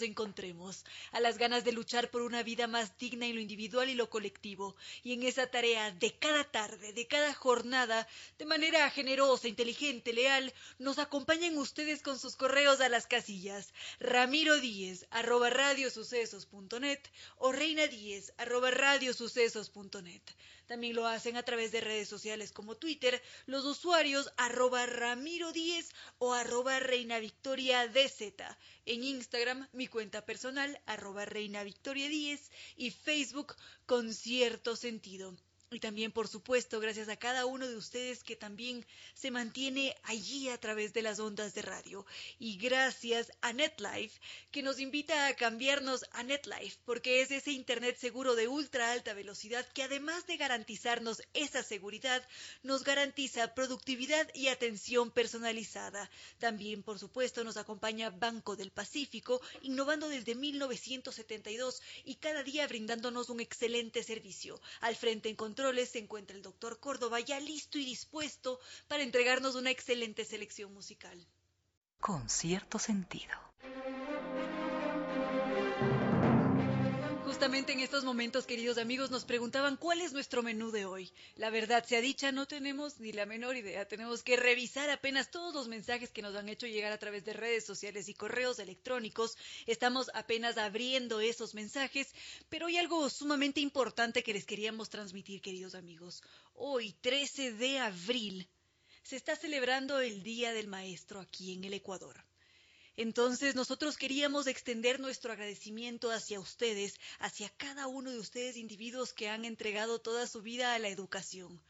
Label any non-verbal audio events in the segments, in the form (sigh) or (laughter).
encontremos, a las ganas de luchar por una vida más digna en lo individual y lo colectivo, y en esa tarea de cada tarde, de cada jornada, de manera generosa, inteligente, leal, nos acompañan ustedes con sus correos a las casillas ramiro díez arroba radiosucesos.net o reina díez arroba radiosucesos.net. También lo hacen a través de redes sociales como Twitter, los usuarios arroba Ramiro o arroba Reina Victoria DZ. En Instagram, mi cuenta personal, arroba Reina Victoria 10 y Facebook con cierto sentido. Y también, por supuesto, gracias a cada uno de ustedes que también se mantiene allí a través de las ondas de radio. Y gracias a NetLife, que nos invita a cambiarnos a NetLife, porque es ese Internet seguro de ultra alta velocidad que además de garantizarnos esa seguridad, nos garantiza productividad y atención personalizada. También, por supuesto, nos acompaña Banco del Pacífico, innovando desde 1972 y cada día brindándonos un excelente servicio. Al frente se encuentra el doctor Córdoba ya listo y dispuesto para entregarnos una excelente selección musical. Con cierto sentido. Justamente en estos momentos, queridos amigos, nos preguntaban cuál es nuestro menú de hoy. La verdad sea dicha, no tenemos ni la menor idea. Tenemos que revisar apenas todos los mensajes que nos han hecho llegar a través de redes sociales y correos electrónicos. Estamos apenas abriendo esos mensajes, pero hay algo sumamente importante que les queríamos transmitir, queridos amigos. Hoy, 13 de abril, se está celebrando el Día del Maestro aquí en el Ecuador. Entonces nosotros queríamos extender nuestro agradecimiento hacia ustedes, hacia cada uno de ustedes individuos que han entregado toda su vida a la educación.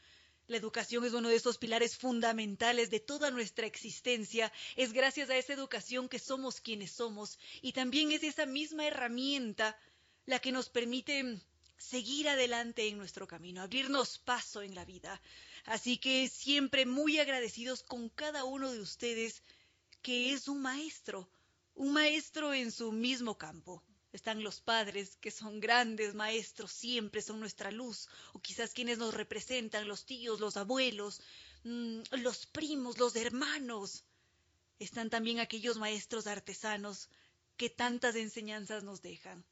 La educación es uno de esos pilares fundamentales de toda nuestra existencia. Es gracias a esa educación que somos quienes somos y también es esa misma herramienta la que nos permite seguir adelante en nuestro camino, abrirnos paso en la vida. Así que siempre muy agradecidos con cada uno de ustedes que es un maestro, un maestro en su mismo campo. Están los padres, que son grandes maestros, siempre son nuestra luz, o quizás quienes nos representan, los tíos, los abuelos, mm, los primos, los hermanos. Están también aquellos maestros artesanos que tantas enseñanzas nos dejan.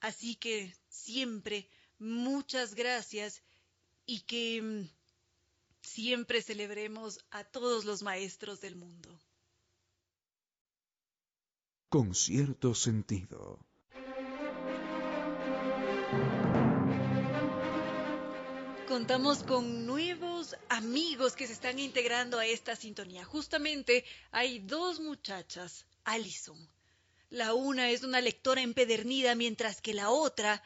Así que siempre muchas gracias y que mm, siempre celebremos a todos los maestros del mundo con cierto sentido. Contamos con nuevos amigos que se están integrando a esta sintonía. Justamente hay dos muchachas, Alison. La una es una lectora empedernida, mientras que la otra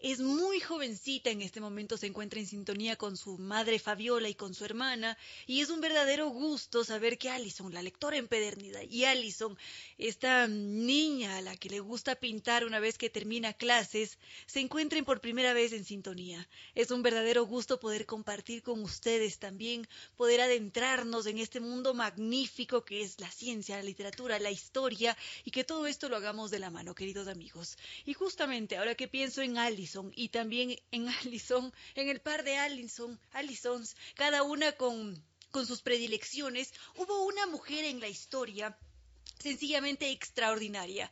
es muy jovencita, en este momento se encuentra en sintonía con su madre Fabiola y con su hermana, y es un verdadero gusto saber que Alison, la lectora empedernida, y Alison, esta niña a la que le gusta pintar una vez que termina clases, se encuentren por primera vez en sintonía. Es un verdadero gusto poder compartir con ustedes también, poder adentrarnos en este mundo magnífico que es la ciencia, la literatura, la historia, y que todo esto lo hagamos de la mano, queridos amigos. Y justamente ahora que pienso en Y también en (laughs) Allison, en el par de Allison, Allisons, cada una con, con sus predilecciones, hubo una mujer en la historia sencillamente extraordinaria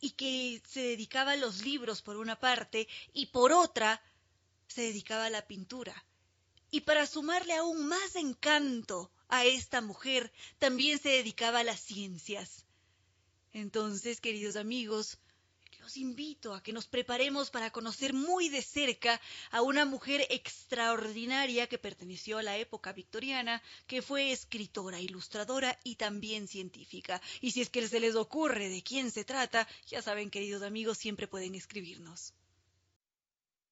y que se dedicaba a los libros por una parte y por otra se dedicaba a la pintura. Y para sumarle aún más encanto a esta mujer, también se dedicaba a las ciencias. Entonces, queridos amigos, los invito a que nos preparemos para conocer muy de cerca a una mujer extraordinaria que perteneció a la época victoriana, que fue escritora, ilustradora y también científica. Y si es que se les ocurre de quién se trata, ya saben, queridos amigos, siempre pueden escribirnos.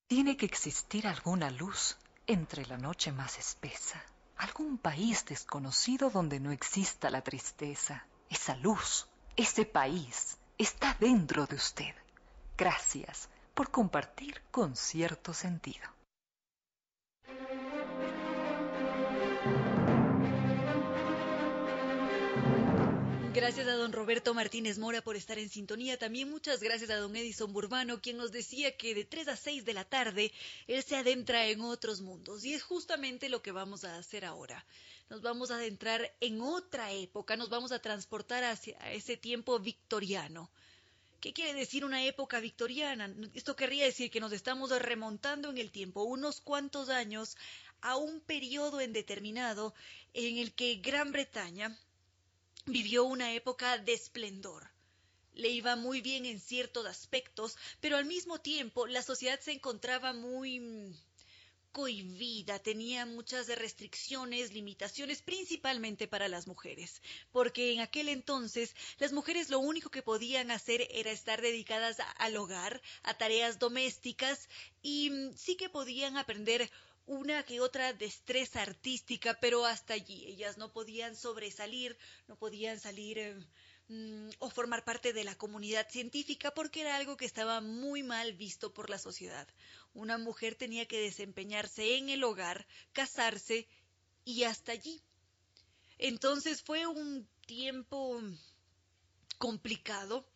Tiene que existir alguna luz entre la noche más espesa, algún país desconocido donde no exista la tristeza. Esa luz, ese país, está dentro de usted. Gracias por compartir con cierto sentido. Gracias a don Roberto Martínez Mora por estar en sintonía. También muchas gracias a don Edison Burbano, quien nos decía que de 3 a 6 de la tarde él se adentra en otros mundos. Y es justamente lo que vamos a hacer ahora. Nos vamos a adentrar en otra época, nos vamos a transportar hacia ese tiempo victoriano. ¿Qué quiere decir una época victoriana? Esto querría decir que nos estamos remontando en el tiempo unos cuantos años a un periodo indeterminado en el que Gran Bretaña vivió una época de esplendor. Le iba muy bien en ciertos aspectos, pero al mismo tiempo la sociedad se encontraba muy cohibida, tenía muchas restricciones, limitaciones, principalmente para las mujeres, porque en aquel entonces las mujeres lo único que podían hacer era estar dedicadas al hogar, a tareas domésticas, y mm, sí que podían aprender una que otra destreza artística, pero hasta allí ellas no podían sobresalir, no podían salir eh, mm, o formar parte de la comunidad científica porque era algo que estaba muy mal visto por la sociedad. Una mujer tenía que desempeñarse en el hogar, casarse y hasta allí. Entonces fue un tiempo complicado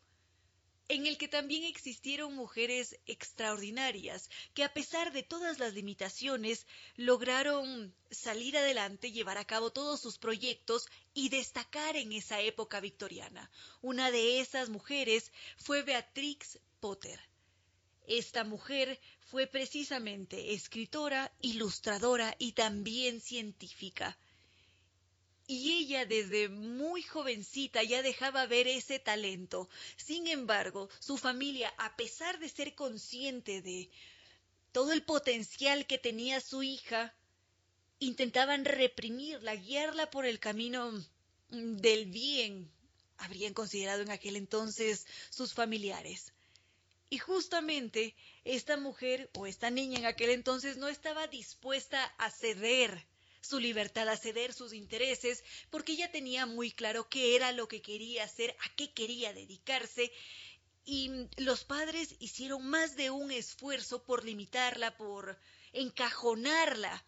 en el que también existieron mujeres extraordinarias que a pesar de todas las limitaciones lograron salir adelante, llevar a cabo todos sus proyectos y destacar en esa época victoriana. Una de esas mujeres fue Beatrix Potter. Esta mujer fue precisamente escritora, ilustradora y también científica. Y ella desde muy jovencita ya dejaba ver ese talento. Sin embargo, su familia, a pesar de ser consciente de todo el potencial que tenía su hija, intentaban reprimirla, guiarla por el camino del bien, habrían considerado en aquel entonces sus familiares. Y justamente esta mujer o esta niña en aquel entonces no estaba dispuesta a ceder su libertad, a ceder sus intereses, porque ella tenía muy claro qué era lo que quería hacer, a qué quería dedicarse, y los padres hicieron más de un esfuerzo por limitarla, por encajonarla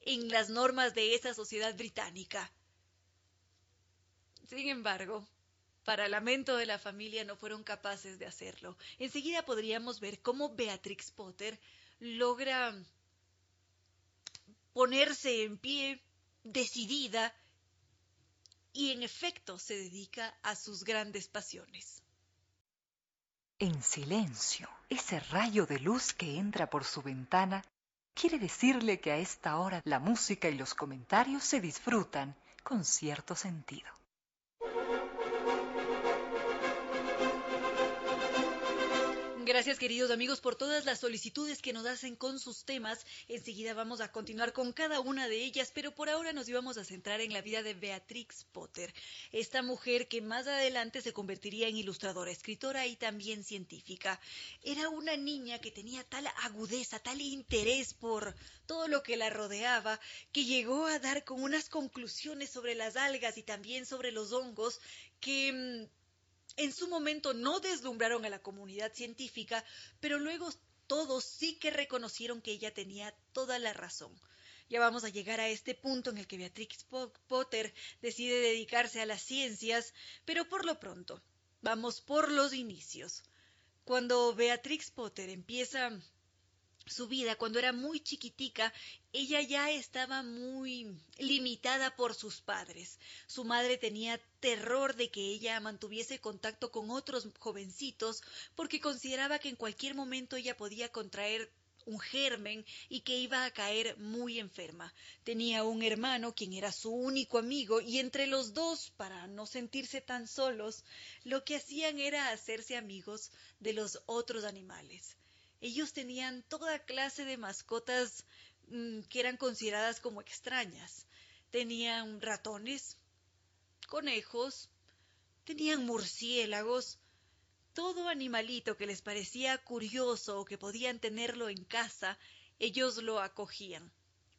en las normas de esa sociedad británica. Sin embargo, para lamento de la familia no fueron capaces de hacerlo. Enseguida podríamos ver cómo Beatrix Potter logra ponerse en pie decidida y en efecto se dedica a sus grandes pasiones. En silencio, ese rayo de luz que entra por su ventana quiere decirle que a esta hora la música y los comentarios se disfrutan con cierto sentido. Gracias queridos amigos por todas las solicitudes que nos hacen con sus temas. Enseguida vamos a continuar con cada una de ellas, pero por ahora nos íbamos a centrar en la vida de Beatrix Potter, esta mujer que más adelante se convertiría en ilustradora, escritora y también científica. Era una niña que tenía tal agudeza, tal interés por todo lo que la rodeaba, que llegó a dar con unas conclusiones sobre las algas y también sobre los hongos que mm, en su momento no deslumbraron a la comunidad científica, pero luego todos sí que reconocieron que ella tenía toda la razón. Ya vamos a llegar a este punto en el que Beatrix Potter decide dedicarse a las ciencias, pero por lo pronto, vamos por los inicios. Cuando Beatrix Potter empieza su vida cuando era muy chiquitica, ella ya estaba muy limitada por sus padres. Su madre tenía terror de que ella mantuviese contacto con otros jovencitos porque consideraba que en cualquier momento ella podía contraer un germen y que iba a caer muy enferma. Tenía un hermano quien era su único amigo y entre los dos, para no sentirse tan solos, lo que hacían era hacerse amigos de los otros animales. Ellos tenían toda clase de mascotas mm, que eran consideradas como extrañas. Tenían ratones, conejos, tenían murciélagos, todo animalito que les parecía curioso o que podían tenerlo en casa, ellos lo acogían.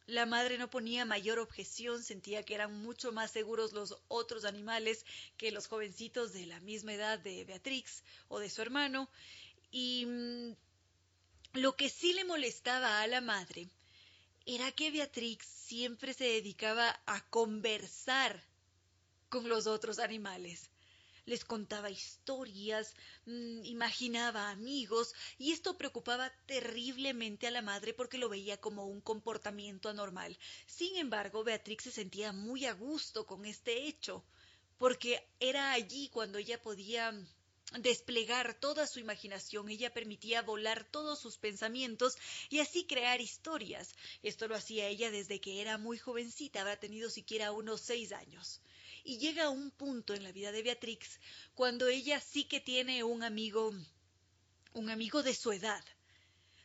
La madre no ponía mayor objeción, sentía que eran mucho más seguros los otros animales que los jovencitos de la misma edad de Beatrix o de su hermano, y mm, lo que sí le molestaba a la madre era que Beatrix siempre se dedicaba a conversar con los otros animales les contaba historias, mm, imaginaba amigos, y esto preocupaba terriblemente a la madre porque lo veía como un comportamiento anormal. Sin embargo, Beatrix se sentía muy a gusto con este hecho, porque era allí cuando ella podía desplegar toda su imaginación, ella permitía volar todos sus pensamientos y así crear historias. Esto lo hacía ella desde que era muy jovencita, habrá tenido siquiera unos seis años y llega un punto en la vida de Beatrix cuando ella sí que tiene un amigo, un amigo de su edad.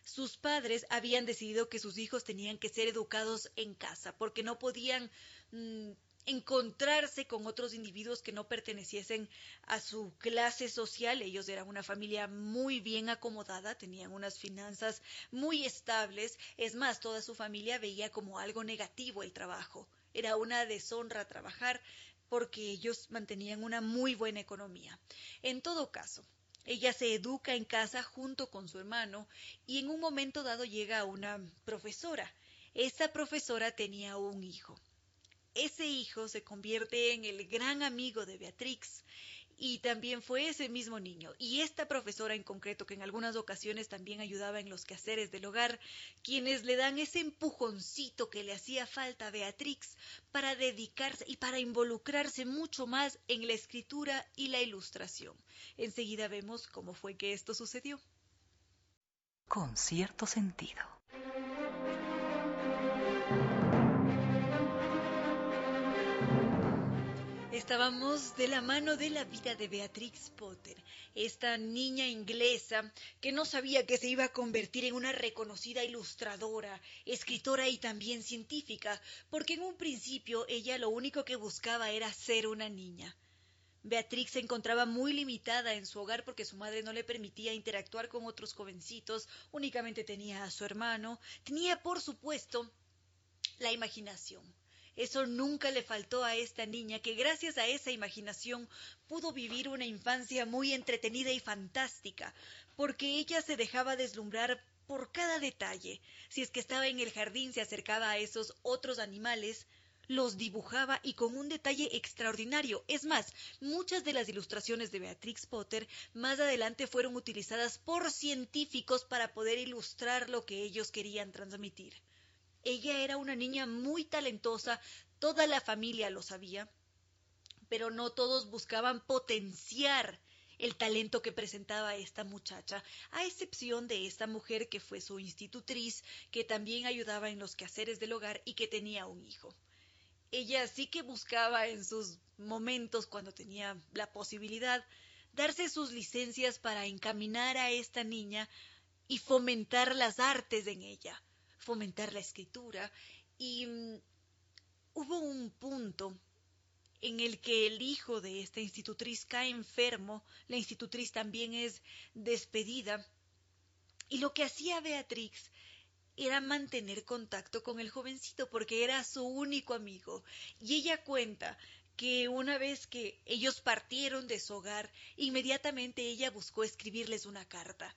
Sus padres habían decidido que sus hijos tenían que ser educados en casa porque no podían mm, encontrarse con otros individuos que no perteneciesen a su clase social. Ellos eran una familia muy bien acomodada, tenían unas finanzas muy estables. Es más, toda su familia veía como algo negativo el trabajo. Era una deshonra trabajar porque ellos mantenían una muy buena economía. En todo caso, ella se educa en casa junto con su hermano y en un momento dado llega una profesora. Esa profesora tenía un hijo. Ese hijo se convierte en el gran amigo de Beatrix y también fue ese mismo niño y esta profesora en concreto que en algunas ocasiones también ayudaba en los quehaceres del hogar, quienes le dan ese empujoncito que le hacía falta a Beatrix para dedicarse y para involucrarse mucho más en la escritura y la ilustración. Enseguida vemos cómo fue que esto sucedió. Con cierto sentido. Estábamos de la mano de la vida de Beatrix Potter, esta niña inglesa que no sabía que se iba a convertir en una reconocida ilustradora, escritora y también científica, porque en un principio ella lo único que buscaba era ser una niña. Beatrix se encontraba muy limitada en su hogar porque su madre no le permitía interactuar con otros jovencitos, únicamente tenía a su hermano, tenía por supuesto la imaginación. Eso nunca le faltó a esta niña que gracias a esa imaginación pudo vivir una infancia muy entretenida y fantástica, porque ella se dejaba deslumbrar por cada detalle. Si es que estaba en el jardín, se acercaba a esos otros animales, los dibujaba y con un detalle extraordinario. Es más, muchas de las ilustraciones de Beatrix Potter más adelante fueron utilizadas por científicos para poder ilustrar lo que ellos querían transmitir. Ella era una niña muy talentosa, toda la familia lo sabía, pero no todos buscaban potenciar el talento que presentaba esta muchacha, a excepción de esta mujer que fue su institutriz, que también ayudaba en los quehaceres del hogar y que tenía un hijo. Ella sí que buscaba en sus momentos, cuando tenía la posibilidad, darse sus licencias para encaminar a esta niña y fomentar las artes en ella fomentar la escritura. Y mm, hubo un punto en el que el hijo de esta institutriz cae enfermo, la institutriz también es despedida, y lo que hacía Beatrix era mantener contacto con el jovencito porque era su único amigo, y ella cuenta que una vez que ellos partieron de su hogar, inmediatamente ella buscó escribirles una carta.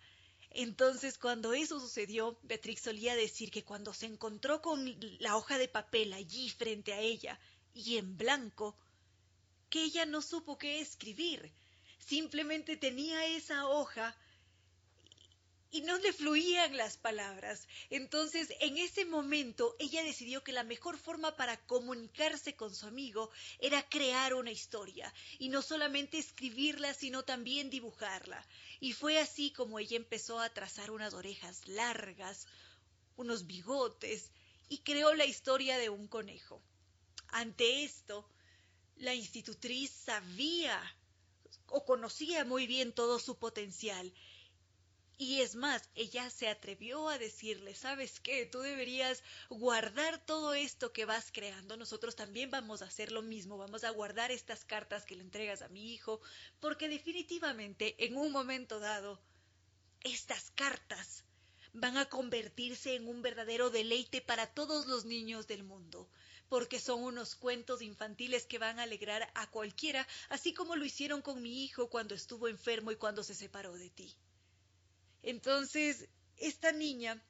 Entonces, cuando eso sucedió, Beatrix solía decir que cuando se encontró con la hoja de papel allí frente a ella y en blanco, que ella no supo qué escribir. Simplemente tenía esa hoja y no le fluían las palabras. Entonces, en ese momento, ella decidió que la mejor forma para comunicarse con su amigo era crear una historia, y no solamente escribirla, sino también dibujarla. Y fue así como ella empezó a trazar unas orejas largas, unos bigotes y creó la historia de un conejo. Ante esto, la institutriz sabía o conocía muy bien todo su potencial y es más, ella se atrevió a decirle, ¿sabes qué? Tú deberías guardar todo esto que vas creando. Nosotros también vamos a hacer lo mismo. Vamos a guardar estas cartas que le entregas a mi hijo, porque definitivamente en un momento dado, estas cartas van a convertirse en un verdadero deleite para todos los niños del mundo porque son unos cuentos infantiles que van a alegrar a cualquiera, así como lo hicieron con mi hijo cuando estuvo enfermo y cuando se separó de ti. Entonces, esta niña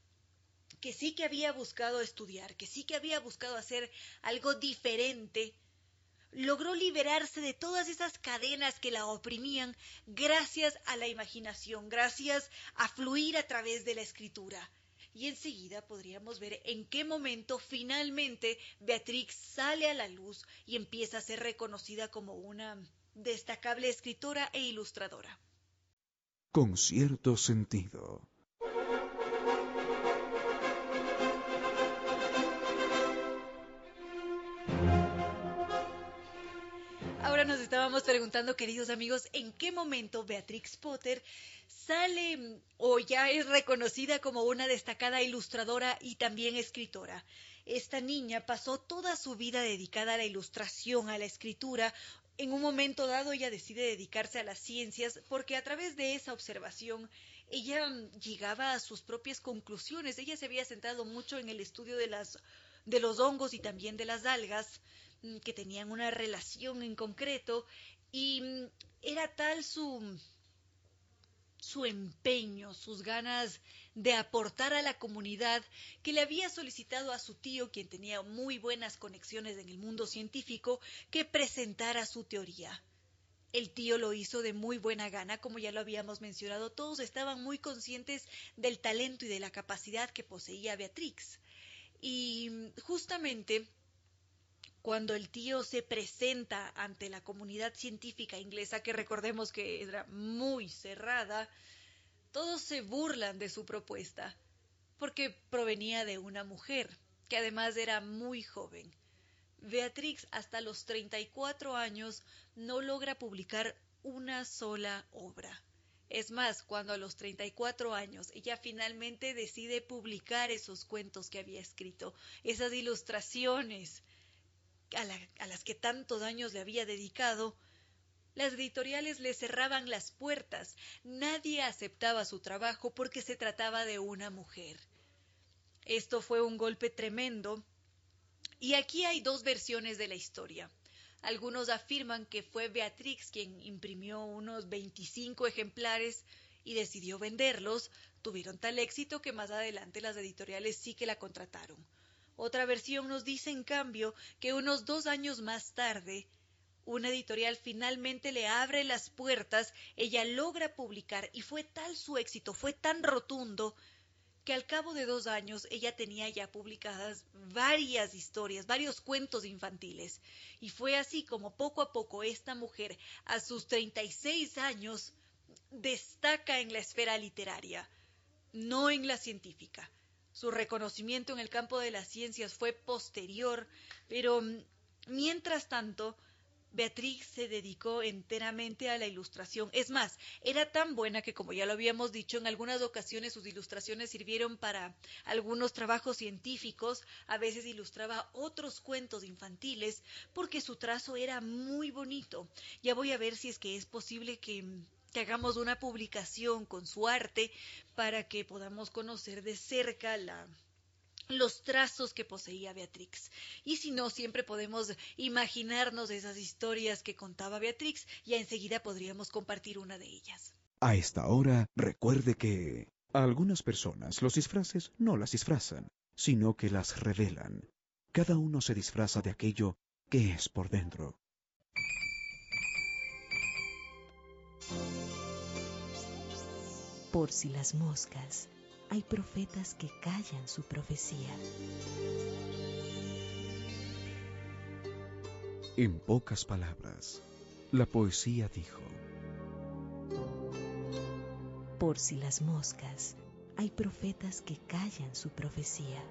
que sí que había buscado estudiar, que sí que había buscado hacer algo diferente, logró liberarse de todas esas cadenas que la oprimían gracias a la imaginación, gracias a fluir a través de la escritura. Y enseguida podríamos ver en qué momento finalmente Beatrix sale a la luz y empieza a ser reconocida como una destacable escritora e ilustradora con cierto sentido. Ahora nos estábamos preguntando, queridos amigos, en qué momento Beatrix Potter sale o ya es reconocida como una destacada ilustradora y también escritora. Esta niña pasó toda su vida dedicada a la ilustración, a la escritura, en un momento dado ella decide dedicarse a las ciencias porque a través de esa observación ella llegaba a sus propias conclusiones. Ella se había centrado mucho en el estudio de las de los hongos y también de las algas mm, que tenían una relación en concreto y mm, era tal su su empeño, sus ganas de aportar a la comunidad que le había solicitado a su tío, quien tenía muy buenas conexiones en el mundo científico, que presentara su teoría. El tío lo hizo de muy buena gana, como ya lo habíamos mencionado, todos estaban muy conscientes del talento y de la capacidad que poseía Beatrix. Y justamente cuando el tío se presenta ante la comunidad científica inglesa, que recordemos que era muy cerrada, todos se burlan de su propuesta, porque provenía de una mujer, que además era muy joven. Beatrix hasta los 34 años no logra publicar una sola obra. Es más, cuando a los 34 años ella finalmente decide publicar esos cuentos que había escrito, esas ilustraciones, a, las que tantos años le había dedicado, las editoriales le cerraban las puertas. Nadie aceptaba su trabajo porque se trataba de una mujer. Esto fue un golpe tremendo. Y aquí hay dos versiones de la historia. Algunos afirman que fue Beatrix quien imprimió unos 25 ejemplares y decidió venderlos. Tuvieron tal éxito que más adelante las editoriales sí que la contrataron. Otra versión nos dice, en cambio, que unos dos años más tarde, una editorial finalmente le abre las puertas, ella logra publicar y fue tal su éxito, fue tan rotundo, que al cabo de dos años ella tenía ya publicadas varias historias, varios cuentos infantiles. Y fue así como poco a poco esta mujer, a sus 36 años, destaca en la esfera literaria, no en la científica. Su reconocimiento en el campo de las ciencias fue posterior, pero mm, mientras tanto, Beatriz se dedicó enteramente a la ilustración. Es más, era tan buena que, como ya lo habíamos dicho, en algunas ocasiones sus ilustraciones sirvieron para algunos trabajos científicos, a veces ilustraba otros cuentos infantiles, porque su trazo era muy bonito. Ya voy a ver si es que es posible que que hagamos una publicación con su arte para que podamos conocer de cerca la, los trazos que poseía Beatrix. Y si no, siempre podemos imaginarnos esas historias que contaba Beatrix, y enseguida podríamos compartir una de ellas. A esta hora, recuerde que a algunas personas los disfraces no las disfrazan, sino que las revelan. Cada uno se disfraza de aquello que es por dentro. Por si las moscas, hay profetas que callan su profecía. En pocas palabras, la poesía dijo, Por si las moscas, hay profetas que callan su profecía.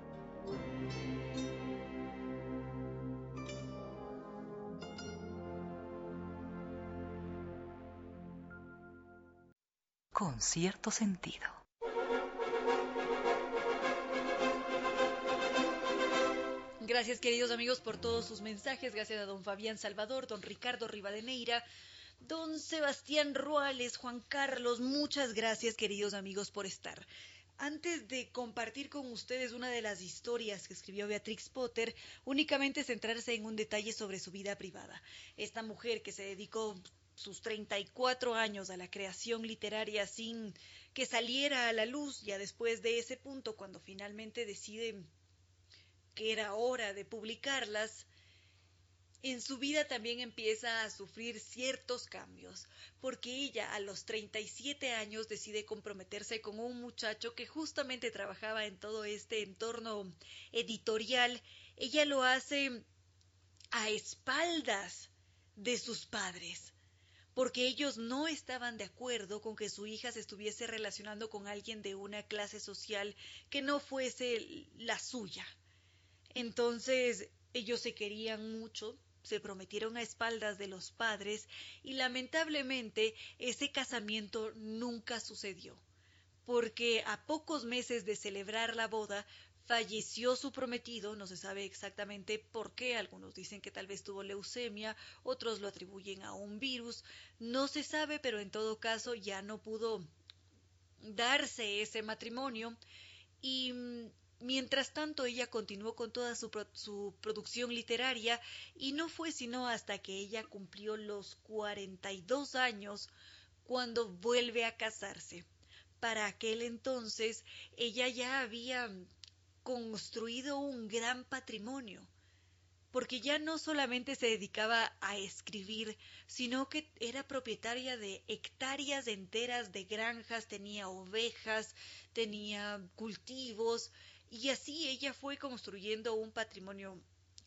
Con cierto sentido. Gracias queridos amigos por todos sus mensajes. Gracias a don Fabián Salvador, don Ricardo Rivadeneira, don Sebastián Ruales, Juan Carlos. Muchas gracias queridos amigos por estar. Antes de compartir con ustedes una de las historias que escribió Beatrix Potter, únicamente centrarse en un detalle sobre su vida privada. Esta mujer que se dedicó sus 34 años a la creación literaria sin que saliera a la luz, ya después de ese punto, cuando finalmente decide que era hora de publicarlas, en su vida también empieza a sufrir ciertos cambios, porque ella a los 37 años decide comprometerse con un muchacho que justamente trabajaba en todo este entorno editorial. Ella lo hace a espaldas de sus padres, porque ellos no estaban de acuerdo con que su hija se estuviese relacionando con alguien de una clase social que no fuese la suya. Entonces, ellos se querían mucho, se prometieron a espaldas de los padres y lamentablemente ese casamiento nunca sucedió, porque a pocos meses de celebrar la boda falleció su prometido, no se sabe exactamente por qué, algunos dicen que tal vez tuvo leucemia, otros lo atribuyen a un virus, no se sabe, pero en todo caso ya no pudo darse ese matrimonio y Mientras tanto, ella continuó con toda su, producción literaria y no fue sino hasta que ella cumplió los 42 años cuando vuelve a casarse. Para aquel entonces, ella ya había construido un gran patrimonio, porque ya no solamente se dedicaba a escribir, sino que era propietaria de hectáreas enteras de granjas, tenía ovejas, tenía cultivos, y así ella fue construyendo un patrimonio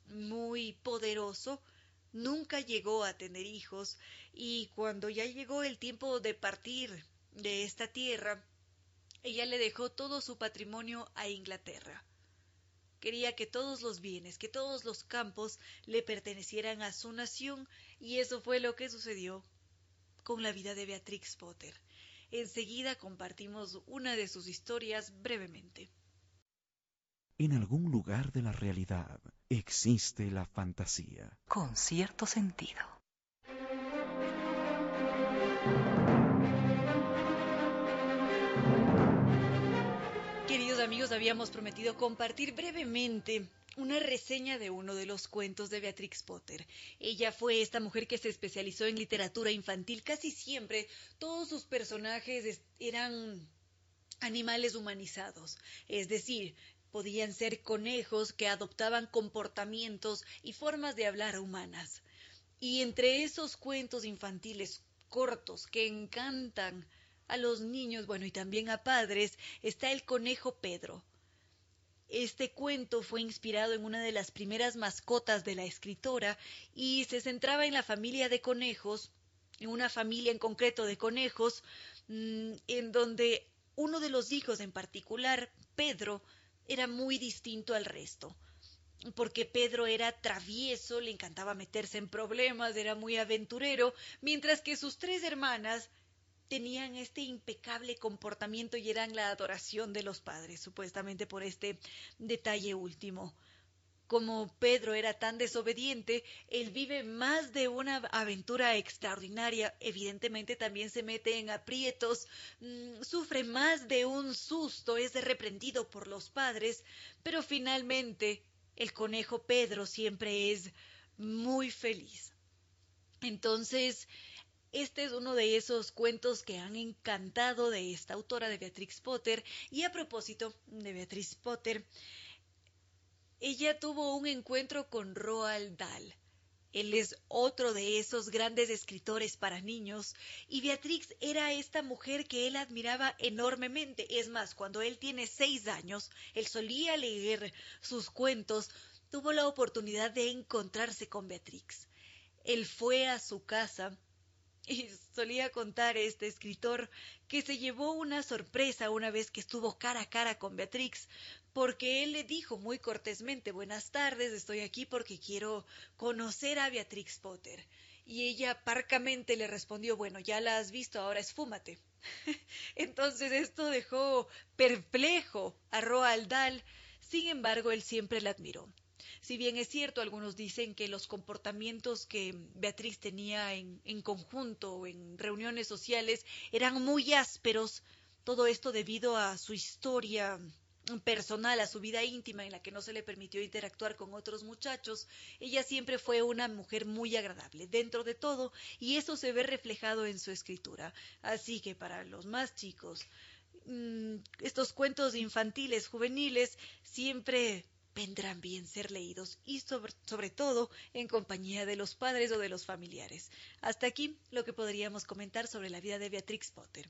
muy poderoso, nunca llegó a tener hijos y cuando ya llegó el tiempo de partir de esta tierra, ella le dejó todo su patrimonio a Inglaterra. Quería que todos los bienes, que todos los campos le pertenecieran a su nación y eso fue lo que sucedió con la vida de Beatrix Potter. Enseguida compartimos una de sus historias brevemente. En algún lugar de la realidad existe la fantasía. Con cierto sentido. Queridos amigos, habíamos prometido compartir brevemente una reseña de uno de los cuentos de Beatrix Potter. Ella fue esta mujer que se especializó en literatura infantil. Casi siempre todos sus personajes eran animales humanizados, es decir, podían ser conejos que adoptaban comportamientos y formas de hablar humanas. Y entre esos cuentos infantiles cortos que encantan a los niños, bueno, y también a padres, está el conejo Pedro. Este cuento fue inspirado en una de las primeras mascotas de la escritora y se centraba en la familia de conejos, en una familia en concreto de conejos, mm, en donde uno de los hijos en particular, Pedro, era muy distinto al resto, porque Pedro era travieso, le encantaba meterse en problemas, era muy aventurero, mientras que sus tres hermanas tenían este impecable comportamiento y eran la adoración de los padres, supuestamente por este detalle último como Pedro era tan desobediente, él vive más de una aventura extraordinaria, evidentemente también se mete en aprietos, mm, sufre más de un susto, es reprendido por los padres, pero finalmente el conejo Pedro siempre es muy feliz. Entonces, este es uno de esos cuentos que han encantado de esta autora de Beatrix Potter. Y a propósito de Beatrix Potter, ella tuvo un encuentro con Roald Dahl. Él es otro de esos grandes escritores para niños, y Beatrix era esta mujer que él admiraba enormemente. Es más, cuando él tiene seis años, él solía leer sus cuentos, tuvo la oportunidad de encontrarse con Beatrix. Él fue a su casa Y solía contar este escritor que se llevó una sorpresa una vez que estuvo cara a cara con Beatrix, porque él le dijo muy cortésmente Buenas tardes, estoy aquí porque quiero conocer a Beatrix Potter. Y ella parcamente le respondió Bueno, ya la has visto, ahora esfúmate. (laughs) Entonces esto dejó perplejo a Roald Dahl, sin embargo él siempre la admiró. Si bien es cierto, algunos dicen que los comportamientos que Beatriz tenía en, en conjunto o en reuniones sociales eran muy ásperos, todo esto debido a su historia personal, a su vida íntima en la que no se le permitió interactuar con otros muchachos, ella siempre fue una mujer muy agradable dentro de todo y eso se ve reflejado en su escritura. Así que para los más chicos, mm, estos cuentos infantiles, juveniles, siempre vendrán bien ser leídos y sobre, sobre, todo en compañía de los padres o de los familiares. Hasta aquí lo que podríamos comentar sobre la vida de Beatrix Potter.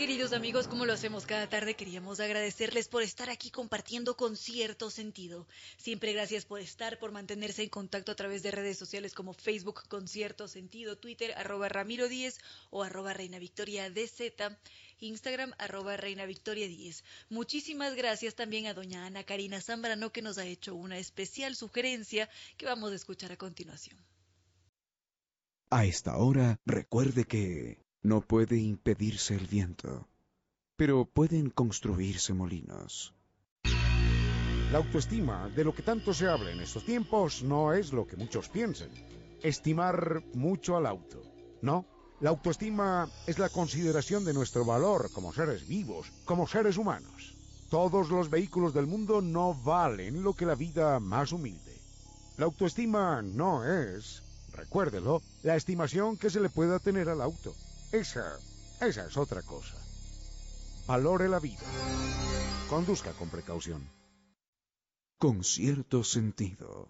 Queridos amigos, como lo hacemos cada tarde, queríamos agradecerles por estar aquí compartiendo con cierto sentido. Siempre gracias por estar, por mantenerse en contacto a través de redes sociales como Facebook con cierto sentido, Twitter arroba Ramiro 10 o arroba Reina Victoria Instagram arroba Reina Victoria 10. Muchísimas gracias también a doña Ana Karina Zambrano que nos ha hecho una especial sugerencia que vamos a escuchar a continuación. A esta hora, recuerde que no puede impedirse el viento, pero pueden construirse molinos. La autoestima, de lo que tanto se habla en estos tiempos, no es lo que muchos piensan. Estimar mucho al auto. No, la autoestima es la consideración de nuestro valor como seres vivos, como seres humanos. Todos los vehículos del mundo no valen lo que la vida más humilde. La autoestima no es, recuérdelo, la estimación que se le pueda tener al auto. Esa, esa es otra cosa. Valore la vida. Conduzca con precaución. Con cierto sentido.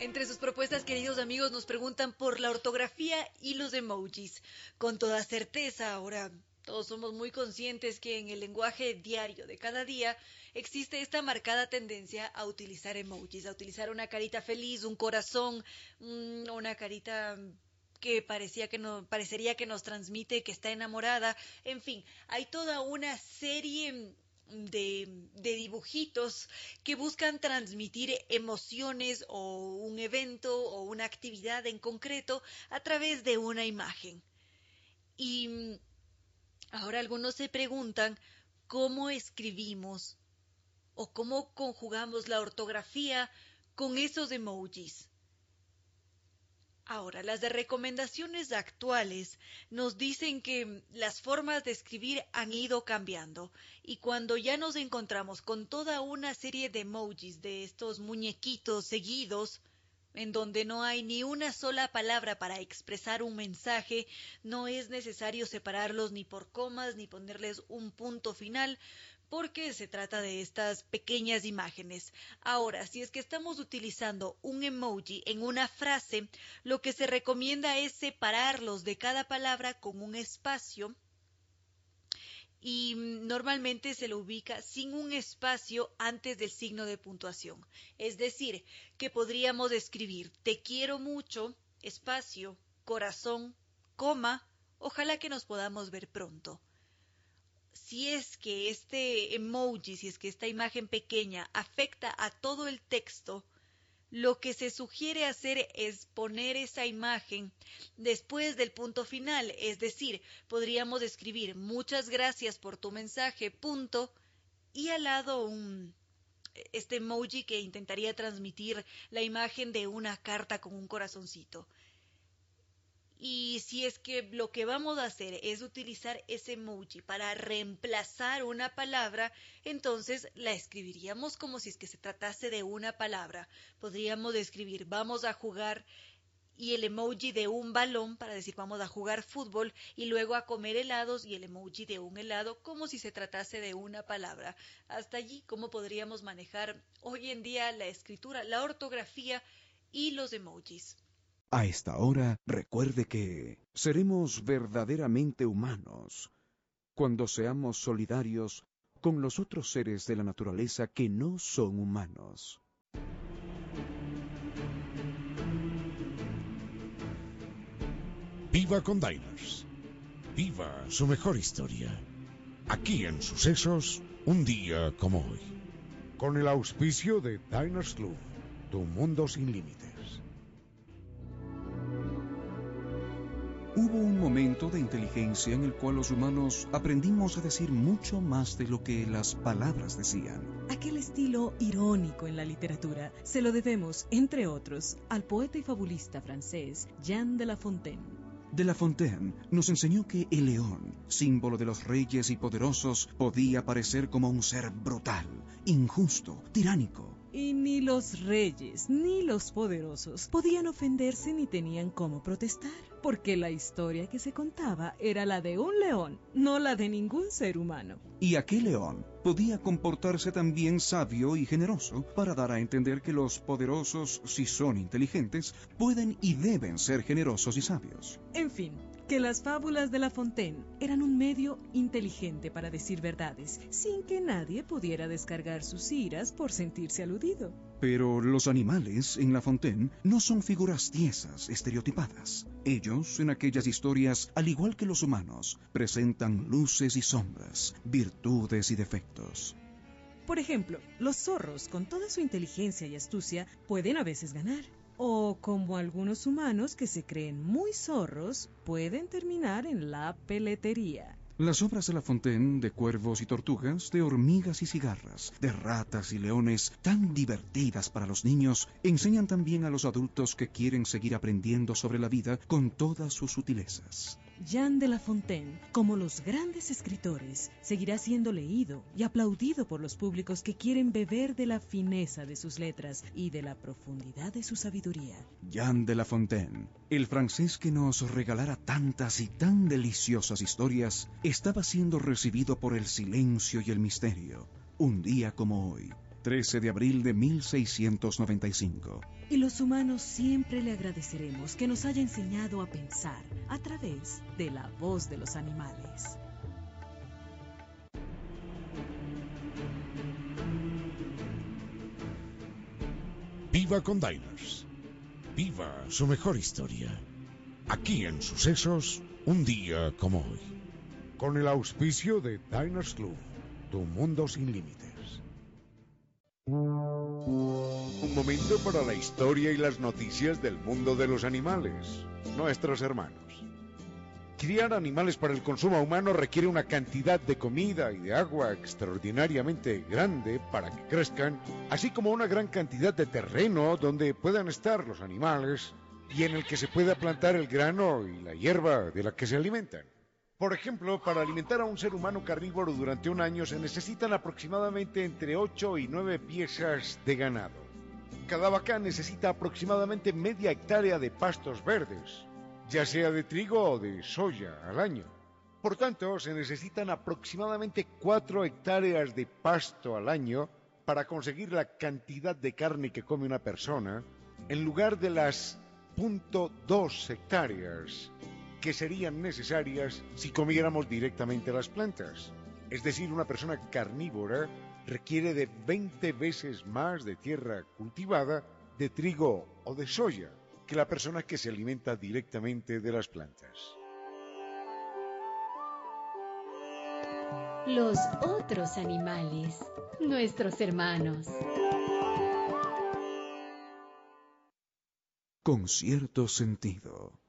Entre sus propuestas, queridos amigos, nos preguntan por la ortografía y los emojis. Con toda certeza, ahora todos somos muy conscientes que en el lenguaje diario de cada día existe esta marcada tendencia a utilizar emojis, a utilizar una carita feliz, un corazón, mm, una carita que parecía que no, parecería que nos transmite que está enamorada. En fin, hay toda una serie de, de, dibujitos que buscan transmitir emociones o un evento o una actividad en concreto a través de una imagen. Y Ahora algunos se preguntan cómo escribimos o cómo conjugamos la ortografía con esos emojis. Ahora, las de recomendaciones actuales nos dicen que las formas de escribir han ido cambiando y cuando ya nos encontramos con toda una serie de emojis de estos muñequitos seguidos, en donde no hay ni una sola palabra para expresar un mensaje, no es necesario separarlos ni por comas ni ponerles un punto final, porque se trata de estas pequeñas imágenes. Ahora, si es que estamos utilizando un emoji en una frase, lo que se recomienda es separarlos de cada palabra con un espacio y normalmente se lo ubica sin un espacio antes del signo de puntuación. Es decir, que podríamos escribir te quiero mucho, espacio, corazón, coma, ojalá que nos podamos ver pronto. Si es que este emoji, si es que esta imagen pequeña afecta a todo el texto, lo que se sugiere hacer es poner esa imagen después del punto final, es decir, podríamos escribir muchas gracias por tu mensaje, punto, y al lado un este emoji que intentaría transmitir la imagen de una carta con un corazoncito. Y si es que lo que vamos a hacer es utilizar ese emoji para reemplazar una palabra, entonces la escribiríamos como si es que se tratase de una palabra. Podríamos escribir vamos a jugar y el emoji de un balón para decir vamos a jugar fútbol y luego a comer helados y el emoji de un helado como si se tratase de una palabra. Hasta allí, ¿cómo podríamos manejar hoy en día la escritura, la ortografía y los emojis? A esta hora, recuerde que seremos verdaderamente humanos cuando seamos solidarios con los otros seres de la naturaleza que no son humanos. Viva con Diners. Viva su mejor historia. Aquí en Sucesos, un día como hoy. Con el auspicio de Diners Club, tu mundo sin límites. Hubo un momento de inteligencia en el cual los humanos aprendimos a decir mucho más de lo que las palabras decían. Aquel estilo irónico en la literatura se lo debemos, entre otros, al poeta y fabulista francés Jean de La Fontaine. De La Fontaine nos enseñó que el león, símbolo de los reyes y poderosos, podía parecer como un ser brutal, injusto, tiránico. Y ni los reyes ni los poderosos podían ofenderse ni tenían cómo protestar, porque la historia que se contaba era la de un león, no la de ningún ser humano. Y aquel león podía comportarse también sabio y generoso para dar a entender que los poderosos, si son inteligentes, pueden y deben ser generosos y sabios. En fin, que las fábulas de La Fontaine eran un medio inteligente para decir verdades, sin que nadie pudiera descargar sus iras por sentirse aludido. Pero los animales en La Fontaine no son figuras tiesas, estereotipadas. Ellos, en aquellas historias, al igual que los humanos, presentan luces y sombras, virtudes y defectos. Por ejemplo, los zorros, con toda su inteligencia y astucia, pueden a veces ganar. O como algunos humanos que se creen muy zorros, pueden terminar en la peletería. Las obras de La Fontaine de cuervos y tortugas, de hormigas y cigarras, de ratas y leones, tan divertidas para los niños, enseñan también a los adultos que quieren seguir aprendiendo sobre la vida con todas sus sutilezas. Jean de La Fontaine, como los grandes escritores, seguirá siendo leído y aplaudido por los públicos que quieren beber de la fineza de sus letras y de la profundidad de su sabiduría. Jean de La Fontaine, el francés que nos regalara tantas y tan deliciosas historias, estaba siendo recibido por el silencio y el misterio, un día como hoy. 13 de abril de 1695. Y los humanos siempre le agradeceremos que nos haya enseñado a pensar a través de la voz de los animales. Viva con Diners. Viva su mejor historia. Aquí en Sucesos, un día como hoy. Con el auspicio de Diners Club, tu mundo sin límites. Un momento para la historia y las noticias del mundo de los animales, nuestros hermanos. Criar animales para el consumo humano requiere una cantidad de comida y de agua extraordinariamente grande para que crezcan, así como una gran cantidad de terreno donde puedan estar los animales y en el que se pueda plantar el grano y la hierba de la que se alimentan. Por ejemplo, para alimentar a un ser humano carnívoro durante un año se necesitan aproximadamente entre 8 y 9 piezas de ganado. Cada vaca necesita aproximadamente media hectárea de pastos verdes, ya sea de trigo o de soya al año. Por tanto, se necesitan aproximadamente 4 hectáreas de pasto al año para conseguir la cantidad de carne que come una persona, en lugar de las 0.2 hectáreas que serían necesarias si comiéramos directamente las plantas. Es decir, una persona carnívora requiere de 20 veces más de tierra cultivada, de trigo o de soya, que la persona que se alimenta directamente de las plantas. Los otros animales, nuestros hermanos. Con cierto sentido.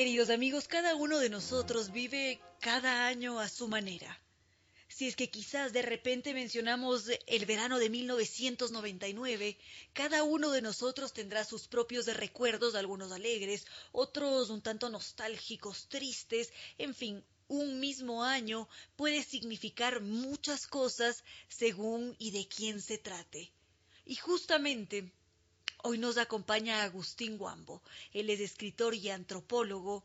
Queridos amigos, cada uno de nosotros vive cada año a su manera. Si es que quizás de repente mencionamos el verano de 1999, cada uno de nosotros tendrá sus propios recuerdos, algunos alegres, otros un tanto nostálgicos, tristes, en fin, un mismo año puede significar muchas cosas según y de quién se trate. Y justamente hoy nos acompaña Agustín Guambo. Él es escritor y antropólogo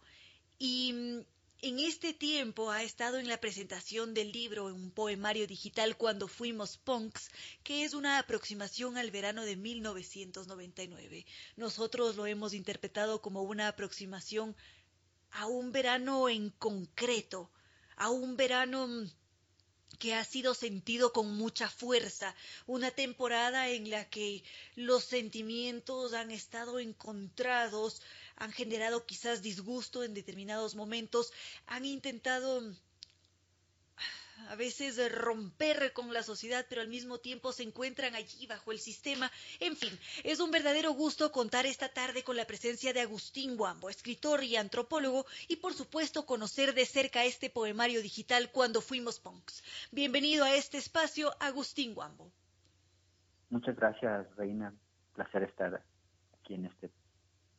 y mm, en este tiempo ha estado en la presentación del libro un poemario digital Cuando fuimos punks, que es una aproximación al verano de 1999. Nosotros lo hemos interpretado como una aproximación a un verano en concreto, a un verano mm, que ha sido sentido con mucha fuerza, una temporada en la que los sentimientos han estado encontrados, han generado quizás disgusto en determinados momentos, han intentado a veces romper con la sociedad, pero al mismo tiempo se encuentran allí bajo el sistema. En fin, es un verdadero gusto contar esta tarde con la presencia de Agustín Guambo, escritor y antropólogo, y por supuesto conocer de cerca este poemario digital cuando fuimos punks. Bienvenido a este espacio, Agustín Guambo. Muchas gracias, Reina. Placer estar aquí en este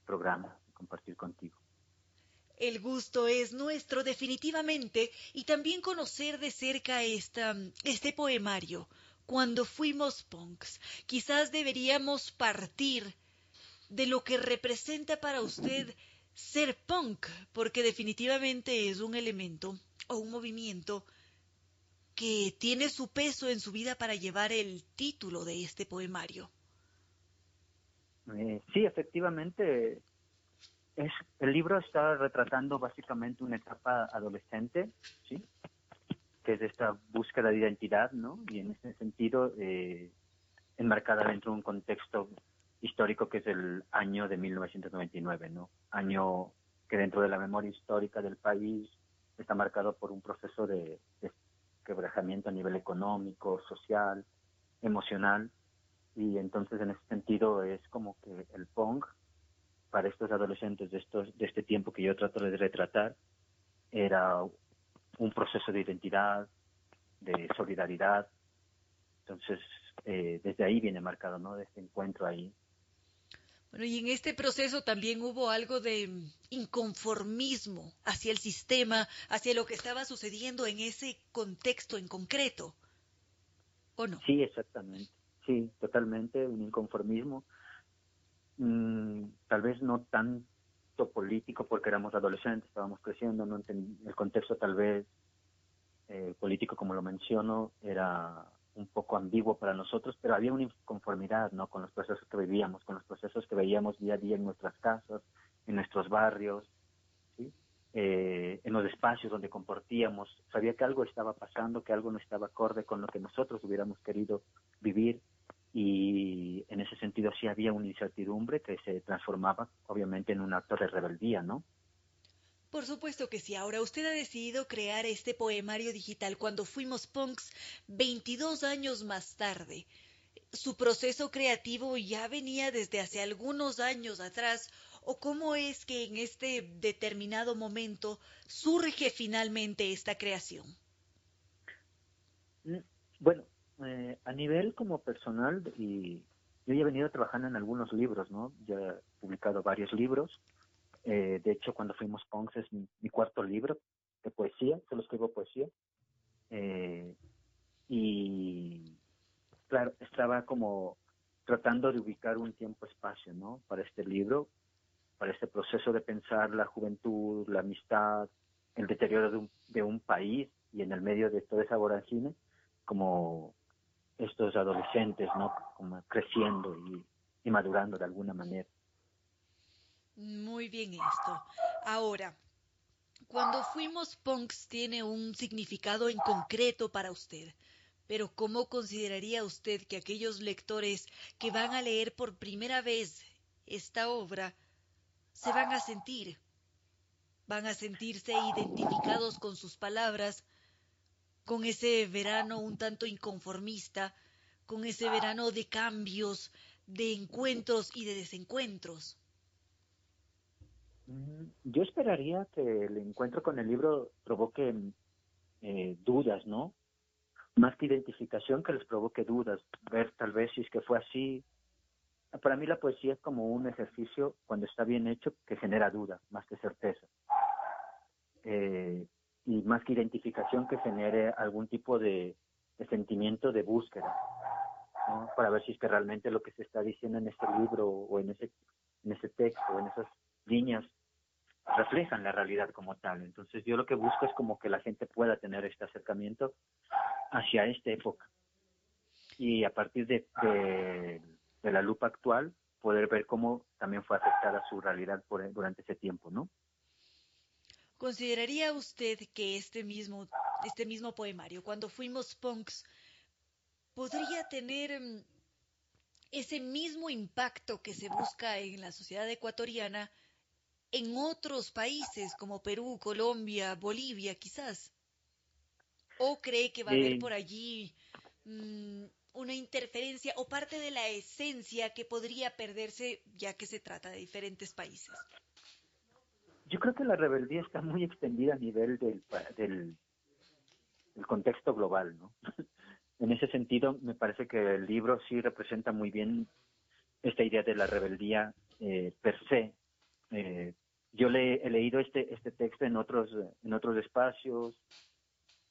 programa y compartir contigo. El gusto es nuestro definitivamente y también conocer de cerca esta, este poemario. Cuando fuimos punks, quizás deberíamos partir de lo que representa para usted ser punk, porque definitivamente es un elemento o un movimiento que tiene su peso en su vida para llevar el título de este poemario. Eh, sí, efectivamente, es, el libro está retratando básicamente una etapa adolescente, ¿sí? que es esta búsqueda de identidad, ¿no? Y en ese sentido, eh, enmarcada dentro de un contexto histórico que es el año de 1999, ¿no? Año que dentro de la memoria histórica del país está marcado por un proceso de, de quebrajamiento a nivel económico, social, emocional, y entonces en ese sentido es como que el punk para estos adolescentes de, estos, de este tiempo que yo trato de retratar era un proceso de identidad, de solidaridad. Entonces, eh, desde ahí viene marcado, ¿no? De este encuentro ahí. Bueno, y en este proceso también hubo algo de inconformismo hacia el sistema, hacia lo que estaba sucediendo en ese contexto en concreto, ¿o no? Sí, exactamente. Sí, totalmente, un inconformismo Mm, tal vez no tanto político porque éramos adolescentes, estábamos creciendo, no el contexto tal vez eh, político, como lo menciono, era un poco ambiguo para nosotros, pero había una inconformidad ¿no? con los procesos que vivíamos, con los procesos que veíamos día a día en nuestras casas, en nuestros barrios, eh, en los espacios donde compartíamos. Sabía que algo estaba pasando, que algo no estaba acorde con lo que nosotros hubiéramos querido vivir y en ese sentido sí había una incertidumbre que se transformaba obviamente en un acto de rebeldía, ¿no? Por supuesto que sí. Ahora usted ha decidido crear este poemario digital cuando fuimos punks 22 años más tarde. ¿Su proceso creativo ya venía desde hace algunos años atrás o cómo es que en este determinado momento surge finalmente esta creación? Mm, bueno, eh, a nivel como personal, y yo ya he venido trabajando en algunos libros, ¿no? Ya he publicado varios libros. Eh, de hecho, cuando fuimos punks es mi, cuarto libro de poesía, solo escribo poesía. Eh, y claro, estaba como tratando de ubicar un tiempo-espacio, ¿no? Para este libro, para este proceso de pensar la juventud, la amistad, el deterioro de un, de un país y en el medio de toda esa voragine, como estos adolescentes, ¿no? Como creciendo y, madurando de alguna manera. Muy bien esto. Ahora, cuando fuimos punks tiene un significado en concreto para usted. Pero ¿cómo consideraría usted que aquellos lectores que van a leer por primera vez esta obra se van a sentir? Van a sentirse identificados con sus palabras, con ese verano un tanto inconformista, con ese verano de cambios, de encuentros y de desencuentros. Mm, yo esperaría que el encuentro con el libro provoque eh, dudas, ¿no? Más que identificación, que les provoque dudas, ver tal vez si es que fue así. Para mí la poesía es como un ejercicio, cuando está bien hecho, que genera duda, más que certeza. Eh, y más que identificación que genere algún tipo de, sentimiento de búsqueda. ¿no? para ver si es que realmente lo que se está diciendo en este libro o en ese, en ese texto o en esas líneas reflejan la realidad como tal. Entonces yo lo que busco es como que la gente pueda tener este acercamiento hacia esta época y a partir de, de, la lupa actual poder ver cómo también fue afectada su realidad durante ese tiempo, ¿no? ¿Consideraría usted que este mismo, este mismo poemario, cuando fuimos punks, podría tener mm, ese mismo impacto que se busca en la sociedad ecuatoriana en otros países como Perú, Colombia, Bolivia, quizás? ¿O cree que va a haber por allí mm, una interferencia o parte de la esencia que podría perderse ya que se trata de diferentes países? Yo creo que la rebeldía está muy extendida a nivel del, del, contexto global, ¿no? (laughs) en ese sentido, me parece que el libro sí representa muy bien esta idea de la rebeldía eh, per se. Eh, yo le, he leído este, este texto en otros, en otros espacios,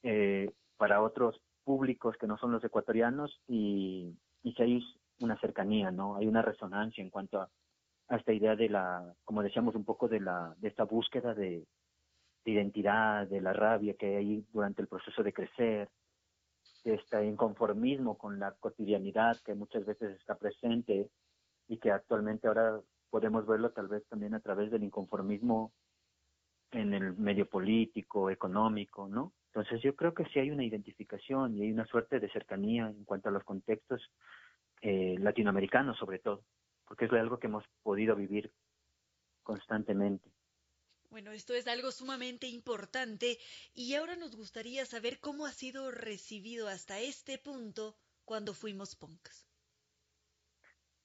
eh, para otros públicos que no son los ecuatorianos y, y si hay una cercanía, ¿no? Hay una resonancia en cuanto a, esta idea de la, como decíamos, un poco de la, de esta búsqueda de, identidad, de la rabia que hay durante el proceso de crecer, de este inconformismo con la cotidianidad que muchas veces está presente y que actualmente ahora podemos verlo tal vez también a través del inconformismo en el medio político, económico, ¿no? Entonces yo creo que sí hay una identificación y hay una suerte de cercanía en cuanto a los contextos eh, latinoamericanos sobre todo, porque es algo que hemos podido vivir constantemente. Bueno, esto es algo sumamente importante y ahora nos gustaría saber cómo ha sido recibido hasta este punto cuando fuimos punks.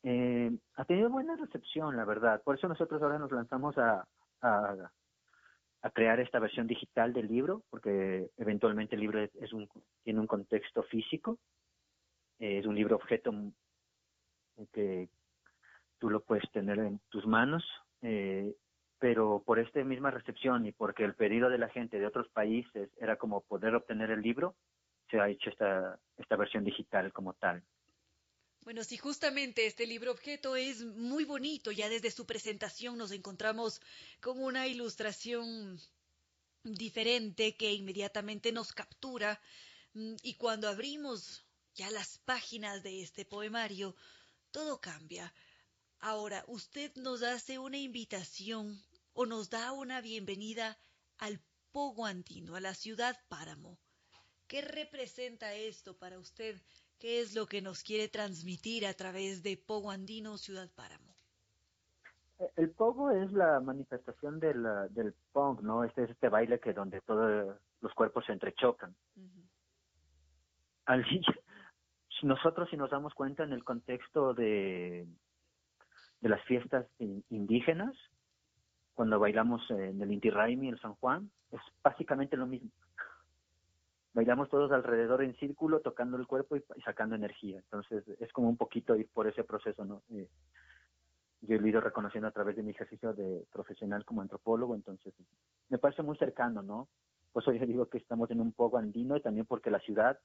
Eh, ha tenido buena recepción, la verdad. Por eso nosotros ahora nos lanzamos a, a crear esta versión digital del libro, porque eventualmente el libro es un, tiene un contexto físico, eh, es un libro objeto que tú lo puedes tener en tus manos, eh, pero por esta misma recepción y porque el pedido de la gente de otros países era como poder obtener el libro, se ha hecho esta, esta versión digital como tal. Bueno, sí, justamente este libro objeto es muy bonito. Ya desde su presentación nos encontramos con una ilustración diferente que inmediatamente nos captura. Mm, y cuando abrimos ya las páginas de este poemario, todo cambia. Ahora, usted nos hace una invitación o nos da una bienvenida al Pogo Andino, a la ciudad Páramo. ¿Qué representa esto para usted ¿Qué es lo que nos quiere transmitir a través de Pogo Andino Ciudad Páramo? Eh, el pogo es la manifestación del, del pong, ¿no? Este es este baile que donde todos los cuerpos se entrechocan. (laughs) nosotros si nos damos cuenta en el contexto de, de las fiestas indígenas, cuando bailamos en el Inti Raimi, el San Juan, es básicamente lo mismo bailamos todos alrededor en círculo, tocando el cuerpo y, sacando energía. Entonces, es como un poquito ir por ese proceso, ¿no? Eh, yo he ido reconociendo a través de mi ejercicio de profesional como antropólogo, entonces me parece muy cercano, ¿no? Pues hoy digo que estamos en un poco andino y también porque la ciudad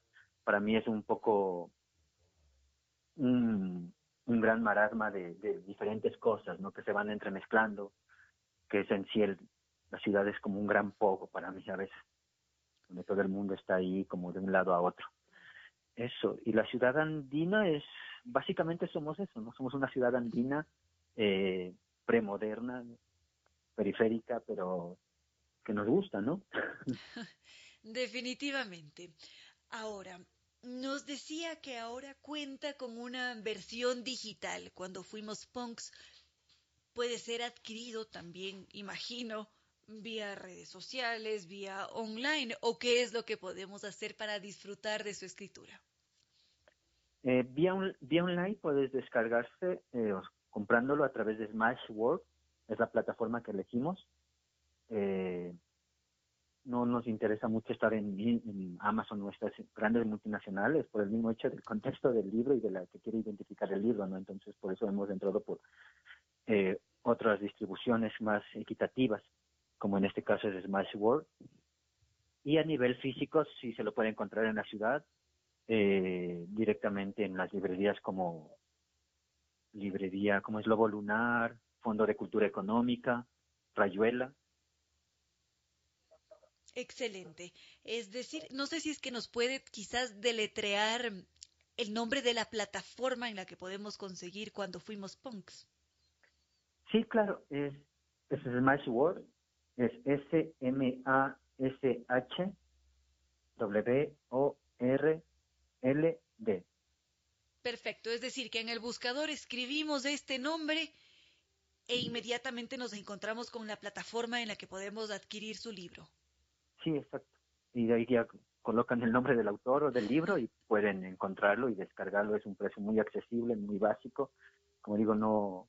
para mí es un poco un, gran marasma de, de, diferentes cosas, ¿no? Que se van entremezclando, que es en sí el, la ciudad es como un gran poco para mí a veces donde todo el mundo está ahí como de un lado a otro. Eso, y la ciudad andina es, básicamente somos eso, ¿no? Somos una ciudad andina eh, premoderna, periférica, pero que nos gusta, ¿no? (laughs) Definitivamente. Ahora, nos decía que ahora cuenta con una versión digital. Cuando fuimos punks, puede ser adquirido también, imagino, vía redes sociales, vía online, o qué es lo que podemos hacer para disfrutar de su escritura? Eh, vía, vía online puedes descargarse eh, comprándolo a través de Smashworld, es la plataforma que elegimos. Eh, no nos interesa mucho estar en, Amazon o estas grandes multinacionales por el mismo hecho del contexto del libro y de la que quiere identificar el libro, ¿no? Entonces, por eso hemos entrado por eh, otras distribuciones más equitativas como en este caso es Smash World. Y a nivel físico, sí se lo puede encontrar en la ciudad, eh, directamente en las librerías como librería como es Lobo Lunar, Fondo de Cultura Económica, Rayuela. Excelente. Es decir, no sé si es que nos puede quizás deletrear el nombre de la plataforma en la que podemos conseguir cuando fuimos punks. Sí, claro, es, es Smash Word, es S-M-A-S-H W-O-R-L-D. Perfecto, es decir, que en el buscador escribimos este nombre e inmediatamente nos encontramos con la plataforma en la que podemos adquirir su libro. Sí, exacto. Y de ahí ya colocan el nombre del autor o del libro y pueden encontrarlo y descargarlo. Es un precio muy accesible, muy básico. Como digo, no,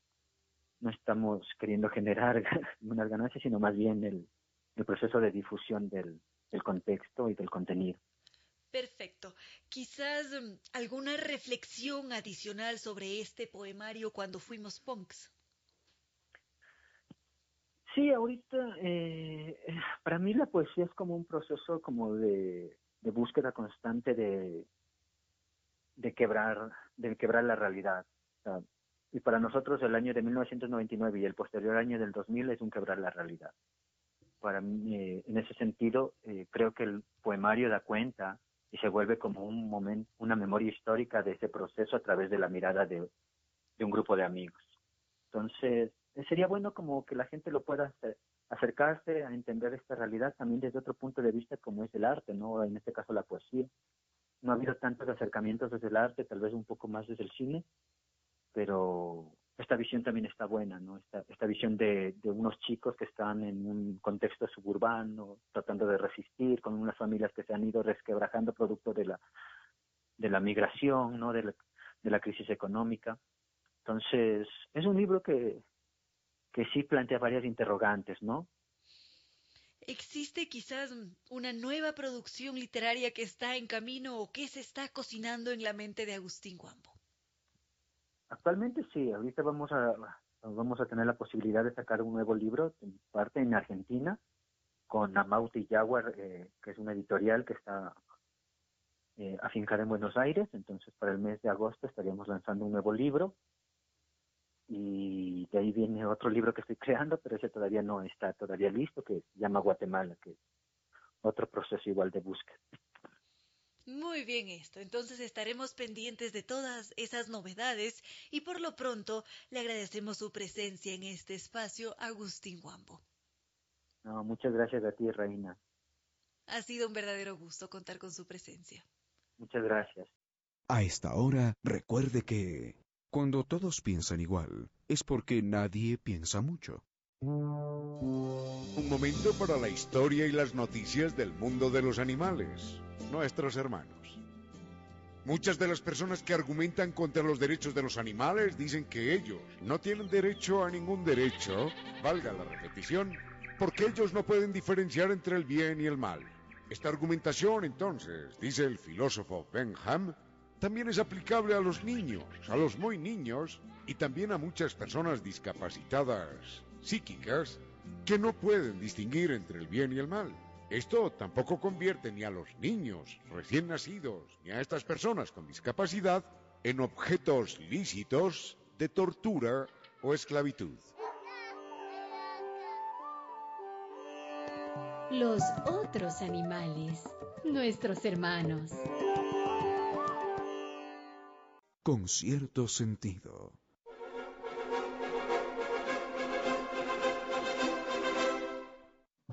no estamos queriendo generar (laughs) unas ganancias, sino más bien el, el proceso de difusión del, contexto y del contenido. Perfecto. Quizás mm, alguna reflexión adicional sobre este poemario cuando fuimos punks. Sí, ahorita eh, (sighs) para mí la poesía es como un proceso como de, búsqueda constante de, de quebrar de quebrar la realidad. y para nosotros el año de 1999 y el posterior año del 2000 es un quebrar la realidad. Para mí, eh, en ese sentido, eh, creo que el poemario da cuenta y se vuelve como un momento, una memoria histórica de ese proceso a través de la mirada de, un grupo de amigos. Entonces, sería bueno como que la gente lo pueda acercarse a entender esta realidad también desde otro punto de vista como es el arte, ¿no? En este caso la poesía. No ha habido tantos acercamientos desde el arte, tal vez un poco más desde el cine, pero esta visión también está buena, ¿no? Esta, esta visión de, unos chicos que están en un contexto suburbano, tratando de resistir, con unas familias que se han ido resquebrajando producto de la, de la migración, ¿no? De la, de la crisis económica. Entonces, es un libro que, que sí plantea varias interrogantes, ¿no? ¿Existe quizás una nueva producción literaria que está en camino o que se está cocinando en la mente de Agustín Guambo? Actualmente sí, ahorita vamos a vamos a tener la posibilidad de sacar un nuevo libro, en parte en Argentina, con Amauti Jaguar, eh, que es una editorial que está eh, afincada en Buenos Aires, entonces para el mes de agosto estaríamos lanzando un nuevo libro y de ahí viene otro libro que estoy creando, pero ese todavía no está todavía listo, que se llama Guatemala, que es otro proceso igual de búsqueda. Muy bien esto, entonces estaremos pendientes de todas esas novedades y por lo pronto le agradecemos su presencia en este espacio, Agustín Guambo. No, muchas gracias a ti, Reina. Ha sido un verdadero gusto contar con su presencia. Muchas gracias. A esta hora, recuerde que cuando todos piensan igual, es porque nadie piensa mucho. Un momento para la historia y las noticias del mundo de los animales nuestros hermanos. Muchas de las personas que argumentan contra los derechos de los animales dicen que ellos no tienen derecho a ningún derecho, valga la repetición, porque ellos no pueden diferenciar entre el bien y el mal. Esta argumentación, entonces, dice el filósofo Benham, también es aplicable a los niños, a los muy niños y también a muchas personas discapacitadas psíquicas que no pueden distinguir entre el bien y el mal. Esto tampoco convierte ni a los niños recién nacidos ni a estas personas con discapacidad en objetos lícitos de tortura o esclavitud. Los otros animales, nuestros hermanos. Con cierto sentido.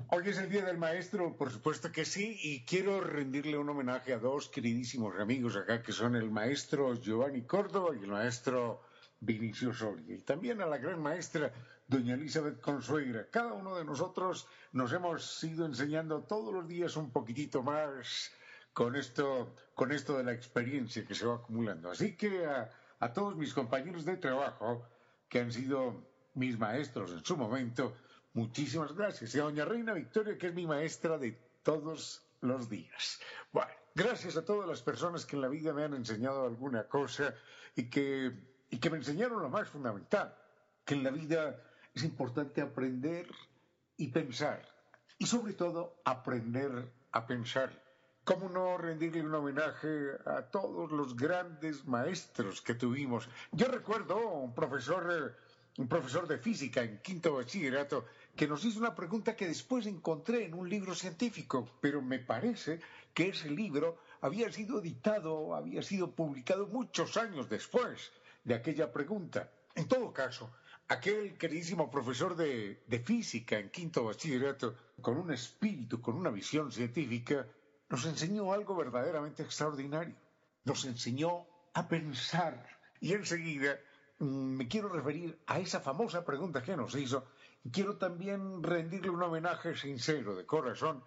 Hoy es el Día del Maestro, por supuesto que sí, y quiero rendirle un homenaje a dos queridísimos amigos acá, que son el maestro Giovanni Córdoba y el maestro Vinicio Soria, y también a la gran maestra doña Elizabeth Consuegra. Cada uno de nosotros nos hemos ido enseñando todos los días un poquitito más con esto, con esto de la experiencia que se va acumulando. Así que a, a todos mis compañeros de trabajo, que han sido mis maestros en su momento, Muchísimas gracias. Y a doña Reina Victoria, que es mi maestra de todos los días. Bueno, gracias a todas las personas que en la vida me han enseñado alguna cosa y que, y que me enseñaron lo más fundamental, que en la vida es importante aprender y pensar. Y sobre todo, aprender a pensar. ¿Cómo no rendirle un homenaje a todos los grandes maestros que tuvimos? Yo recuerdo un profesor, eh, un profesor de física en quinto bachillerato que nos hizo una pregunta que después encontré en un libro científico, pero me parece que ese libro había sido editado, había sido publicado muchos años después de aquella pregunta. En todo caso, aquel queridísimo profesor de, de física en quinto bachillerato, con un espíritu, con una visión científica, nos enseñó algo verdaderamente extraordinario. Nos enseñó a pensar. Y enseguida mm, me quiero referir a esa famosa pregunta que nos hizo y quiero también rendirle un homenaje sincero, de corazón,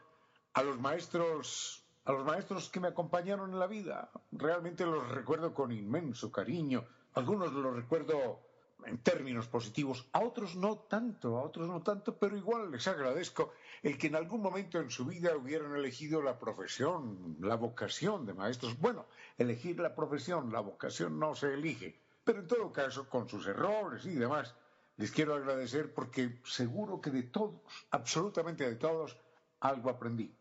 a los maestros, a los maestros que me acompañaron en la vida. Realmente los recuerdo con inmenso cariño. Algunos los recuerdo en términos positivos, a otros no tanto, a otros no tanto, pero igual les agradezco el que en algún momento en su vida hubieran elegido la profesión, la vocación de maestros. Bueno, elegir la profesión, la vocación no se elige, pero en todo caso, con sus errores y demás, les quiero agradecer porque seguro que de todos, absolutamente de todos, algo aprendí.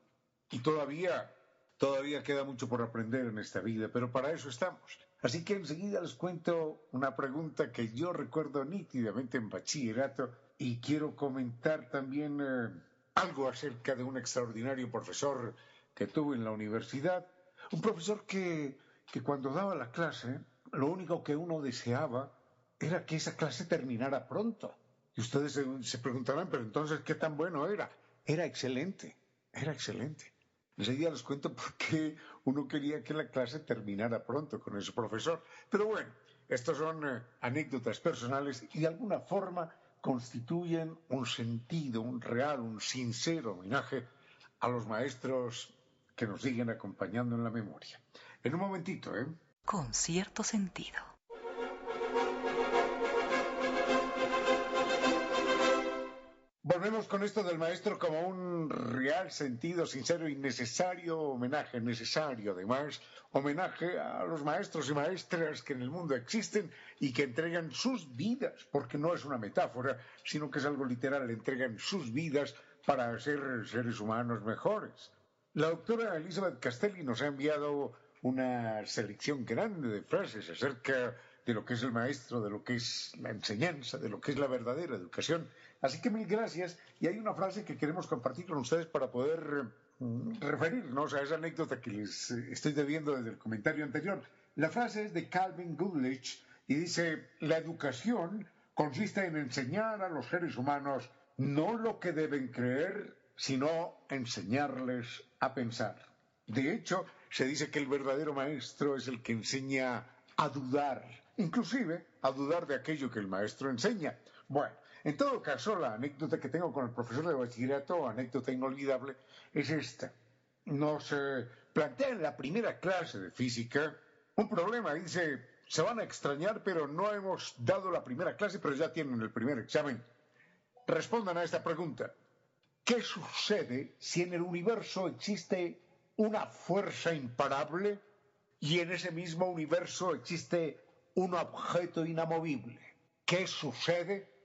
Y todavía, todavía queda mucho por aprender en esta vida, pero para eso estamos. Así que enseguida les cuento una pregunta que yo recuerdo nítidamente en bachillerato y quiero comentar también eh, algo acerca de un extraordinario profesor que tuve en la universidad. Un profesor que, que cuando daba la clase, lo único que uno deseaba era que esa clase terminara pronto. Y ustedes se, se preguntarán, pero entonces, ¿qué tan bueno era? Era excelente, era excelente. Enseguida les cuento por qué uno quería que la clase terminara pronto con ese profesor. Pero bueno, estas son eh, anécdotas personales y de alguna forma constituyen un sentido, un real, un sincero homenaje a los maestros que nos siguen acompañando en la memoria. En un momentito, ¿eh? Con cierto sentido. Volvemos con esto del maestro como un real sentido sincero y necesario homenaje, necesario además, homenaje a los maestros y maestras que en el mundo existen y que entregan sus vidas, porque no es una metáfora, sino que es algo literal, entregan sus vidas para ser seres humanos mejores. La doctora Elizabeth Castelli nos ha enviado una selección grande de frases acerca de lo que es el maestro, de lo que es la enseñanza, de lo que es la verdadera educación. Así que mil gracias. Y hay una frase que queremos compartir con ustedes para poder mm, referirnos a esa anécdota que les eh, estoy debiendo desde el comentario anterior. La frase es de Calvin Goodrich y dice, la educación consiste en enseñar a los seres humanos no lo que deben creer, sino enseñarles a pensar. De hecho, se dice que el verdadero maestro es el que enseña a dudar, inclusive a dudar de aquello que el maestro enseña. Bueno, en todo caso, la anécdota que tengo con el profesor de bachillerato, anécdota inolvidable, es esta. Nos eh, plantea en la primera clase de física un problema. Dice, se van a extrañar, pero no hemos dado la primera clase, pero ya tienen el primer examen. Respondan a esta pregunta. ¿Qué sucede si en el universo existe una fuerza imparable y en ese mismo universo existe un objeto inamovible. ¿Qué sucede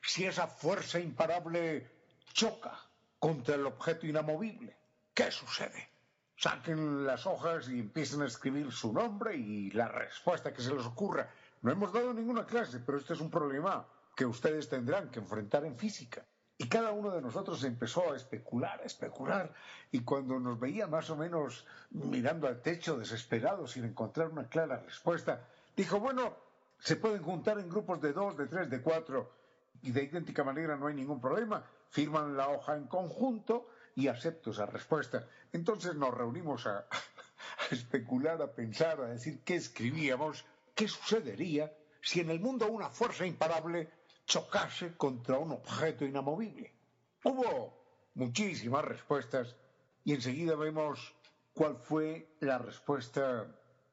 si esa fuerza imparable choca contra el objeto inamovible? ¿Qué sucede? Saquen las hojas y empiecen a escribir su nombre y la respuesta que se les ocurra. No hemos dado ninguna clase, pero este es un problema que ustedes tendrán que enfrentar en física. Y cada uno de nosotros empezó a especular, a especular, y cuando nos veía más o menos mirando al techo desesperado sin encontrar una clara respuesta, Dijo, bueno, se pueden juntar en grupos de dos, de tres, de cuatro, y de idéntica manera no hay ningún problema. Firman la hoja en conjunto y acepto esa respuesta. Entonces nos reunimos (laughs) a, especular, a pensar, a decir qué escribíamos, qué sucedería si en el mundo una fuerza imparable chocase contra un objeto inamovible. Hubo muchísimas respuestas y enseguida vemos cuál fue la respuesta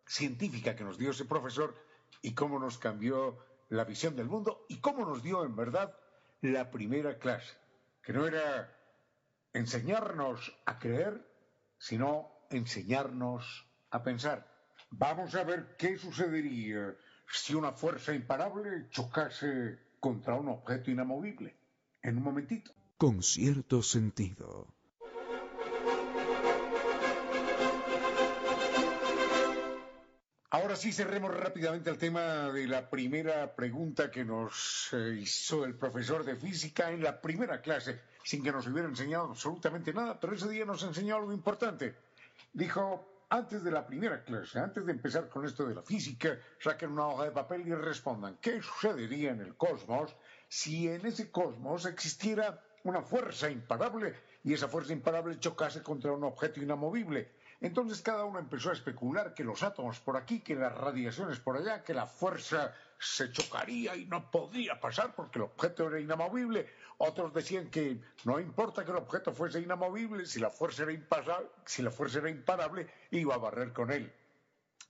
científica que nos dio ese profesor y cómo nos cambió la visión del mundo y cómo nos dio en verdad la primera clase, que no era enseñarnos a creer, sino enseñarnos a pensar. Vamos a ver qué sucedería si una fuerza imparable chocase contra un objeto inamovible. En un momentito. Con cierto sentido. Ahora sí cerremos rápidamente el tema de la primera pregunta que nos eh, hizo el profesor de física en la primera clase, sin que nos hubiera enseñado absolutamente nada, pero ese día nos enseñó algo importante. Dijo, antes de la primera clase, antes de empezar con esto de la física, saquen una hoja de papel y respondan, ¿qué sucedería en el cosmos si en ese cosmos existiera una fuerza imparable y esa fuerza imparable chocase contra un objeto inamovible? Entonces cada uno empezó a especular que los átomos por aquí, que las radiaciones por allá, que la fuerza se chocaría y no podía pasar porque el objeto era inamovible. Otros decían que no importa que el objeto fuese inamovible, si la fuerza era, si la fuerza era imparable, iba a barrer con él.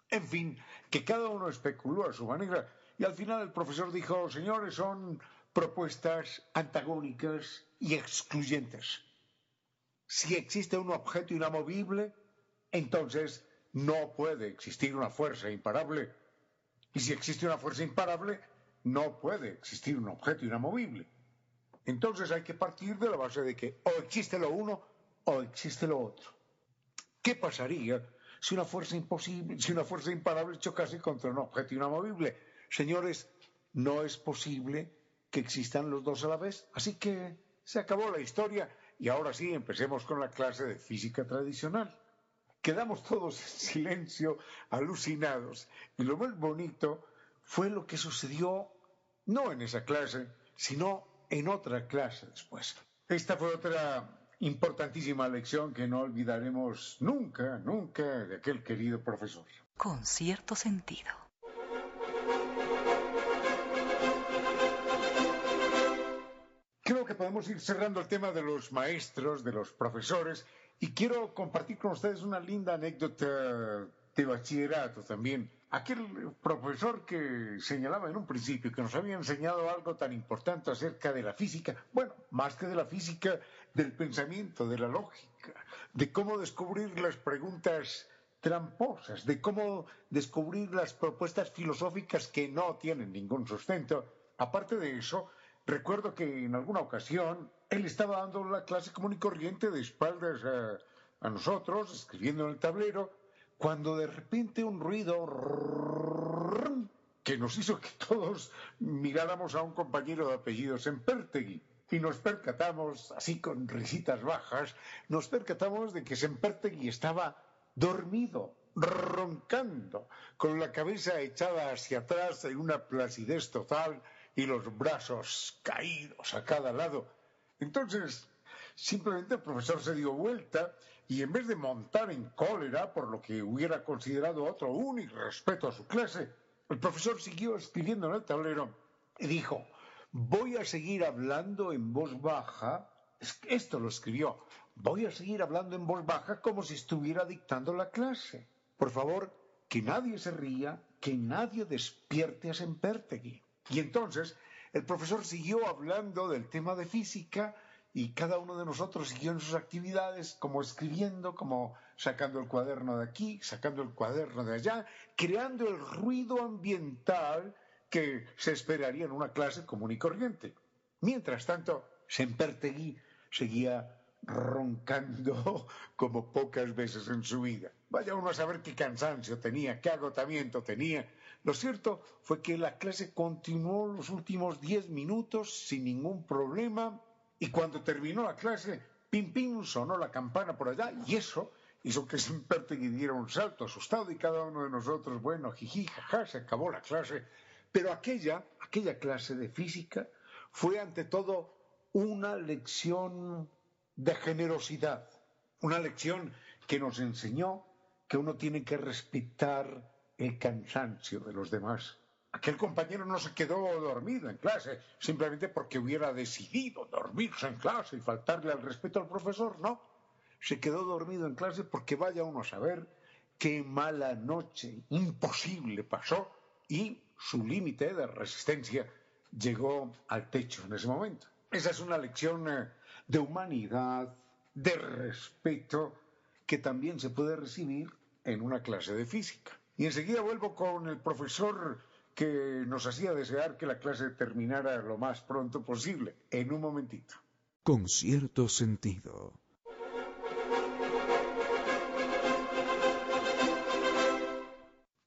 En fin, que cada uno especuló a su manera y al final el profesor dijo, señores, son propuestas antagónicas y excluyentes. Si existe un objeto inamovible, entonces no puede existir una fuerza imparable. Y si existe una fuerza imparable, no puede existir un objeto inamovible. Entonces hay que partir de la base de que o existe lo uno o existe lo otro. ¿Qué pasaría si una fuerza imposible, si una fuerza imparable chocase contra un objeto inamovible? Señores, no es posible que existan los dos a la vez. Así que se acabó la historia y ahora sí empecemos con la clase de física tradicional. Quedamos todos en silencio, alucinados. Y lo más bonito fue lo que sucedió no en esa clase, sino en otra clase después. Esta fue otra importantísima lección que no olvidaremos nunca, nunca de aquel querido profesor. Con cierto sentido. Creo que podemos ir cerrando el tema de los maestros, de los profesores, y quiero compartir con ustedes una linda anécdota de bachillerato también. Aquel profesor que señalaba en un principio que nos había enseñado algo tan importante acerca de la física, bueno, más que de la física, del pensamiento, de la lógica, de cómo descubrir las preguntas tramposas, de cómo descubrir las propuestas filosóficas que no tienen ningún sustento. Aparte de eso, recuerdo que en alguna ocasión él estaba dando la clase común y corriente de espaldas a, nosotros, escribiendo en el tablero, cuando de repente un ruido que nos hizo que todos miráramos a un compañero de apellido Sempertegui. Y nos percatamos, así con risitas bajas, nos percatamos de que Sempertegui estaba dormido, roncando, con la cabeza echada hacia atrás en una placidez total y los brazos caídos a cada lado. Entonces, simplemente el profesor se dio vuelta y en vez de montar en cólera por lo que hubiera considerado otro único respeto a su clase, el profesor siguió escribiendo en el tablero y dijo, voy a seguir hablando en voz baja, esto lo escribió, voy a seguir hablando en voz baja como si estuviera dictando la clase. Por favor, que nadie se ría, que nadie despierte a Sempertegui. Y entonces el profesor siguió hablando del tema de física y cada uno de nosotros siguió en sus actividades, como escribiendo, como sacando el cuaderno de aquí, sacando el cuaderno de allá, creando el ruido ambiental que se esperaría en una clase común y corriente. Mientras tanto, Sempertegui seguía roncando (laughs) como pocas veces en su vida. Vaya uno a saber qué cansancio tenía, qué agotamiento tenía, lo cierto fue que la clase continuó los últimos diez minutos sin ningún problema y cuando terminó la clase, pim pim, sonó la campana por allá y eso hizo que Simpertegui diera un salto asustado y cada uno de nosotros, bueno, jiji, jaja, se acabó la clase. Pero aquella, aquella clase de física fue ante todo una lección de generosidad, una lección que nos enseñó que uno tiene que respetar el cansancio de los demás. Aquel compañero no se quedó dormido en clase simplemente porque hubiera decidido dormirse en clase y faltarle al respeto al profesor, no. Se quedó dormido en clase porque vaya uno a saber qué mala noche imposible pasó y su límite de resistencia llegó al techo en ese momento. Esa es una lección eh, de humanidad, de respeto, que también se puede recibir en una clase de física. Y enseguida vuelvo con el profesor que nos hacía desear que la clase terminara lo más pronto posible, en un momentito. Con cierto sentido.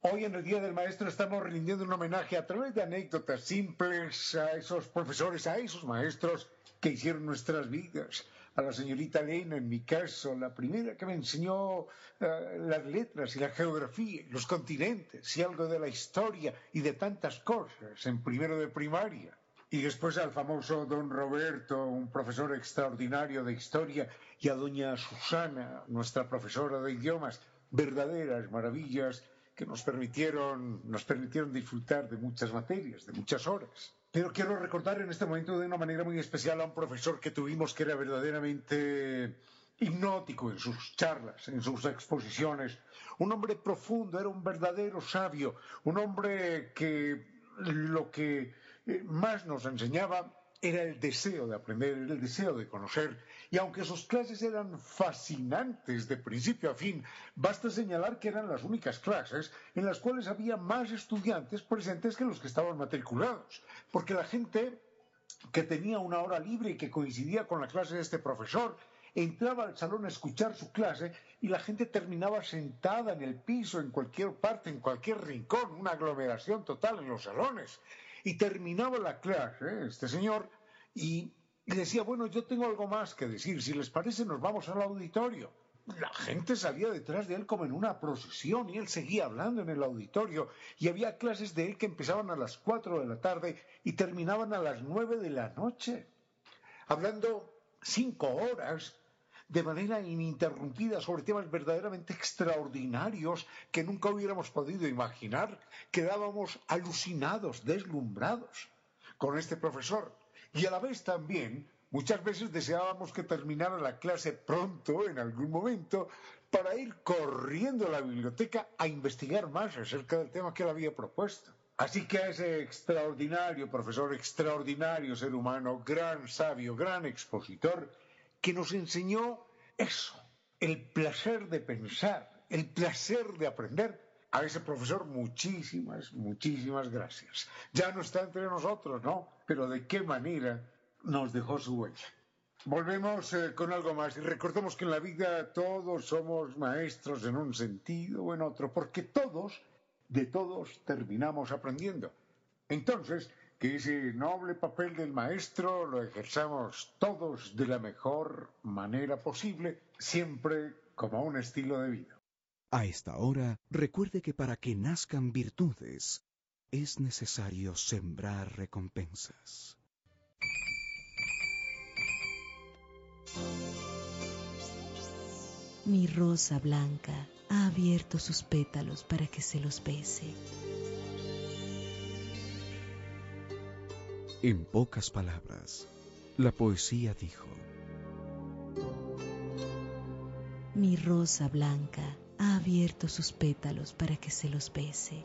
Hoy en el Día del Maestro estamos rindiendo un homenaje a través de anécdotas simples a esos profesores, a esos maestros que hicieron nuestras vidas. A la señorita Elena, en mi caso, la primera que me enseñó eh, las letras y la geografía, los continentes y algo de la historia y de tantas cosas en primero de primaria. Y después al famoso don Roberto, un profesor extraordinario de historia, y a doña Susana, nuestra profesora de idiomas, verdaderas maravillas que nos permitieron, nos permitieron disfrutar de muchas materias, de muchas horas. Pero quiero recordar en este momento de una manera muy especial a un profesor que tuvimos que era verdaderamente hipnótico en sus charlas, en sus exposiciones. Un hombre profundo, era un verdadero sabio, un hombre que lo que eh, más nos enseñaba era el deseo de aprender, el deseo de conocer. Y aunque sus clases eran fascinantes de principio a fin, basta señalar que eran las únicas clases en las cuales había más estudiantes presentes que los que estaban matriculados. Porque la gente que tenía una hora libre y que coincidía con la clase de este profesor, entraba al salón a escuchar su clase y la gente terminaba sentada en el piso, en cualquier parte, en cualquier rincón, una aglomeración total en los salones y terminaba la clase, este señor, y, decía, bueno, yo tengo algo más que decir, si les parece nos vamos al auditorio. La gente salía detrás de él como en una procesión y él seguía hablando en el auditorio y había clases de él que empezaban a las cuatro de la tarde y terminaban a las nueve de la noche, hablando cinco horas de manera ininterrumpida sobre temas verdaderamente extraordinarios que nunca hubiéramos podido imaginar. Quedábamos alucinados, deslumbrados con este profesor. Y a la vez también muchas veces deseábamos que terminara la clase pronto, en algún momento, para ir corriendo a la biblioteca a investigar más acerca del tema que él había propuesto. Así que a ese extraordinario profesor, extraordinario ser humano, gran sabio, gran expositor, que nos enseñó eso, el placer de pensar, el placer de aprender. A ese profesor muchísimas, muchísimas gracias. Ya no está entre nosotros, ¿no? Pero de qué manera nos dejó su huella. Volvemos eh, con algo más y recordemos que en la vida todos somos maestros en un sentido o en otro, porque todos, de todos, terminamos aprendiendo. Entonces, que ese noble papel del maestro lo ejerzamos todos de la mejor manera posible, siempre como un estilo de vida. A esta hora, recuerde que para que nazcan virtudes, es necesario sembrar recompensas. Mi rosa blanca ha abierto sus pétalos para que se los bese. En pocas palabras, la poesía dijo, Mi rosa blanca ha abierto sus pétalos para que se los bese.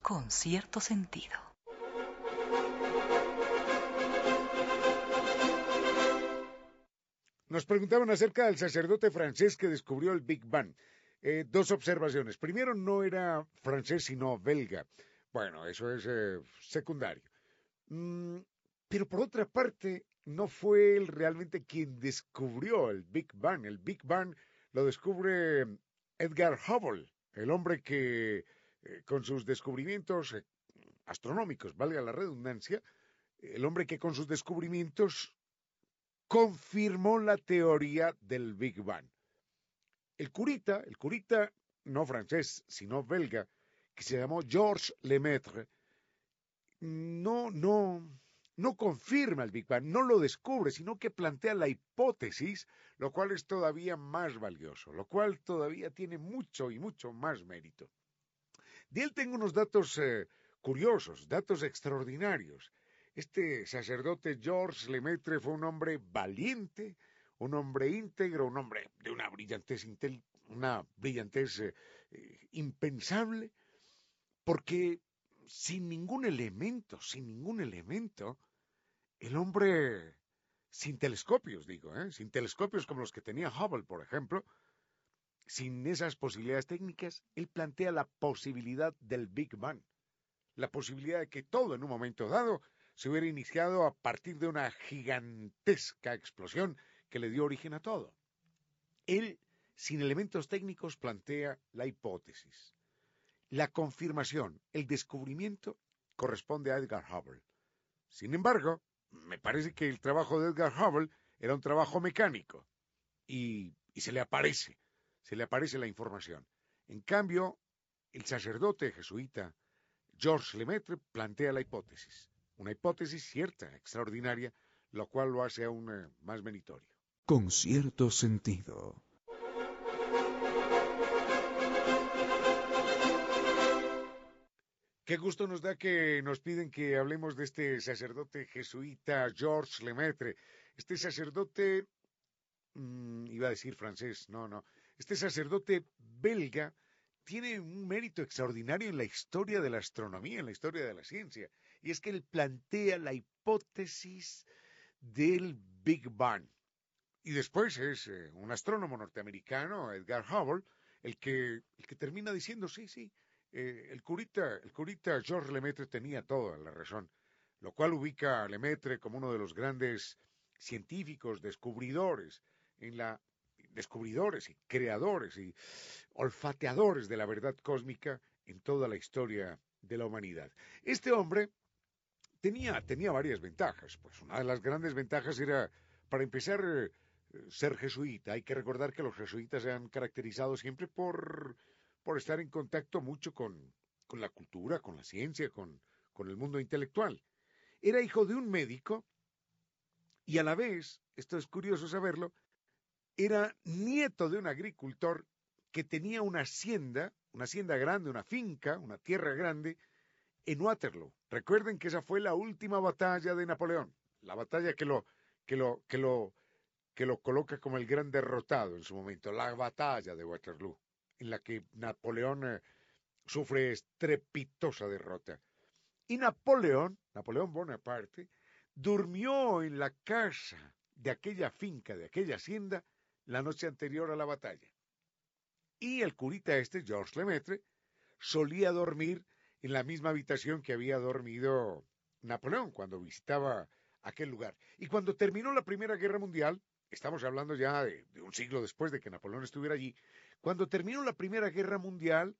Con cierto sentido. Nos preguntaban acerca del sacerdote francés que descubrió el Big Bang. Eh, dos observaciones. Primero, no era francés, sino belga. Bueno, eso es eh, secundario. Mm, pero por otra parte, no fue él realmente quien descubrió el Big Bang. El Big Bang lo descubre Edgar Hubble, el hombre que eh, con sus descubrimientos astronómicos, valga la redundancia, el hombre que con sus descubrimientos confirmó la teoría del Big Bang. El curita, el curita no francés, sino belga, que se llamó Georges Lemaitre, no, no, no confirma el Big Bang, no lo descubre, sino que plantea la hipótesis, lo cual es todavía más valioso, lo cual todavía tiene mucho y mucho más mérito. De él tengo unos datos eh, curiosos, datos extraordinarios. Este sacerdote Georges Lemaitre fue un hombre valiente, un hombre íntegro, un hombre de una brillantez, una brillantez eh, eh, impensable, porque sin ningún elemento, sin ningún elemento, el hombre sin telescopios, digo, ¿eh? sin telescopios como los que tenía Hubble, por ejemplo, sin esas posibilidades técnicas, él plantea la posibilidad del Big Bang, la posibilidad de que todo en un momento dado se hubiera iniciado a partir de una gigantesca explosión que le dio origen a todo. Él, sin elementos técnicos, plantea la hipótesis. La confirmación, el descubrimiento, corresponde a Edgar Hubble. Sin embargo, me parece que el trabajo de Edgar Hubble era un trabajo mecánico y, se le aparece, se le aparece la información. En cambio, el sacerdote jesuita Georges Lemaitre plantea la hipótesis, una hipótesis cierta, extraordinaria, lo cual lo hace aún eh, más meritorio. Con cierto sentido. Qué gusto nos da que nos piden que hablemos de este sacerdote jesuita Georges Lemaitre. Este sacerdote, mm, iba a decir francés, no, no, este sacerdote belga tiene un mérito extraordinario en la historia de la astronomía, en la historia de la ciencia, y es que él plantea la hipótesis del Big Bang. Y después es eh, un astrónomo norteamericano, Edgar Hubble, el que, el que termina diciendo, sí, sí, eh, el, curita, el curita George Lemaitre tenía toda la razón, lo cual ubica a Lemaitre como uno de los grandes científicos, descubridores en la descubridores y creadores y olfateadores de la verdad cósmica en toda la historia de la humanidad. Este hombre tenía, tenía varias ventajas. Pues una de las grandes ventajas era, para empezar, eh, ser jesuita. Hay que recordar que los jesuitas se han caracterizado siempre por, por estar en contacto mucho con, la cultura, con la ciencia, con, el mundo intelectual. Era hijo de un médico y a la vez, esto es curioso saberlo, era nieto de un agricultor que tenía una hacienda, una hacienda grande, una finca, una tierra grande, en Waterloo. Recuerden que esa fue la última batalla de Napoleón, la batalla que lo, que lo, que lo coloca como el gran derrotado en su momento, la batalla de Waterloo, en la que Napoleón eh, sufre estrepitosa derrota. Y Napoleón, Napoleón Bonaparte, durmió en la casa de aquella finca, de aquella hacienda, la noche anterior a la batalla. Y el curita este, Georges Lemaitre, solía dormir en la misma habitación que había dormido Napoleón cuando visitaba aquel lugar. Y cuando terminó la Primera Guerra Mundial, estamos hablando ya de, un siglo después de que Napoleón estuviera allí, cuando terminó la Primera Guerra Mundial,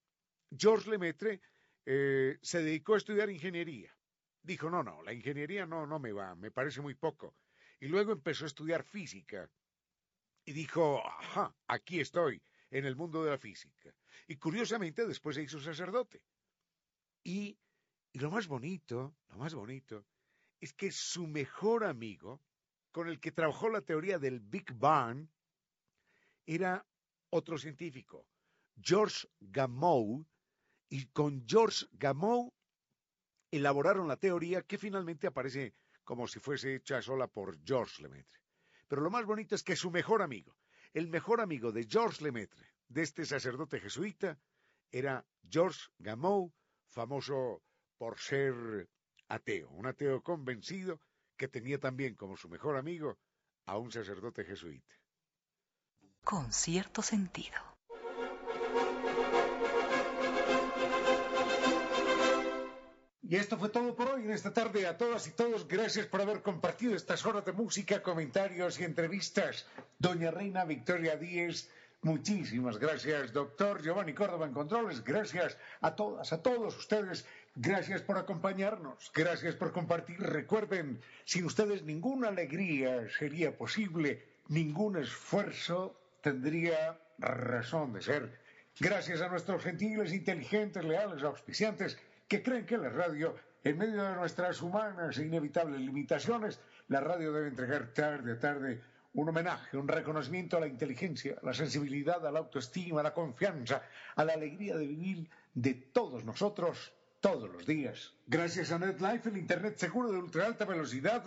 Georges Lemaitre eh, se dedicó a estudiar ingeniería. Dijo, no, no, la ingeniería no, no me va, me parece muy poco. Y luego empezó a estudiar física y dijo, ajá, aquí estoy, en el mundo de la física. Y curiosamente después se hizo sacerdote. Y, y lo más bonito, lo más bonito, es que su mejor amigo, con el que trabajó la teoría del Big Bang, era otro científico, George Gamow, y con George Gamow elaboraron la teoría que finalmente aparece como si fuese hecha sola por George Lemaitre. Pero lo más bonito es que su mejor amigo, el mejor amigo de Georges Lemaitre, de este sacerdote jesuita, era Georges Gamow, famoso por ser ateo, un ateo convencido que tenía también como su mejor amigo a un sacerdote jesuita. Con cierto sentido. Y esto fue todo por hoy en esta tarde. A todas y todos, gracias por haber compartido estas horas de música, comentarios y entrevistas. Doña Reina Victoria Díez, muchísimas gracias. Doctor Giovanni Córdoba en Controles, gracias a todas, a todos ustedes. Gracias por acompañarnos, gracias por compartir. Recuerden, sin ustedes ninguna alegría sería posible, ningún esfuerzo tendría razón de ser. Gracias a nuestros gentiles, inteligentes, leales, auspiciantes que creen que la radio, en medio de nuestras humanas e inevitables limitaciones, la radio debe entregar tarde a tarde un homenaje, un reconocimiento a la inteligencia, a la sensibilidad, a la autoestima, a la confianza, a la alegría de vivir de todos nosotros todos los días. Gracias a NetLife, el Internet seguro de ultra alta velocidad,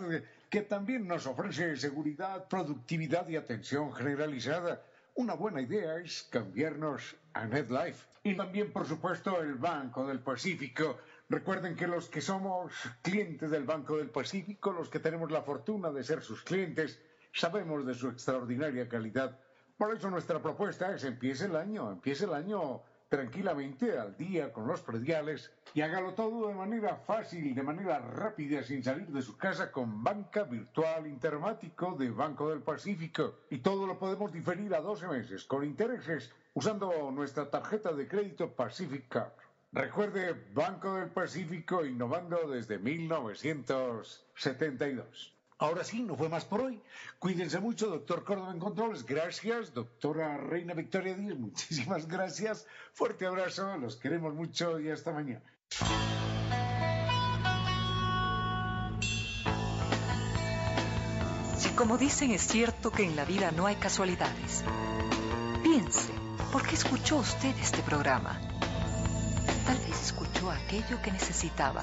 que también nos ofrece seguridad, productividad y atención generalizada. Una buena idea es cambiarnos a NetLife. Y también, por supuesto, el Banco del Pacífico. Recuerden que los que somos clientes del Banco del Pacífico, los que tenemos la fortuna de ser sus clientes, sabemos de su extraordinaria calidad. Por eso nuestra propuesta es empiece el año, empiece el año tranquilamente al día con los prediales y hágalo todo de manera fácil, de manera rápida, sin salir de su casa con Banca Virtual Intermático de Banco del Pacífico. Y todo lo podemos diferir a 12 meses con intereses usando nuestra tarjeta de crédito Pacific Card. Recuerde, Banco del Pacífico innovando desde 1972. Ahora sí, no fue más por hoy. Cuídense mucho, doctor Córdoba en Controles. Gracias, doctora Reina Victoria Díaz. Muchísimas gracias. Fuerte abrazo, los queremos mucho y hasta mañana. Si como dicen es cierto que en la vida no hay casualidades, piense, ¿por qué escuchó usted este programa? Tal vez escuchó aquello que necesitaba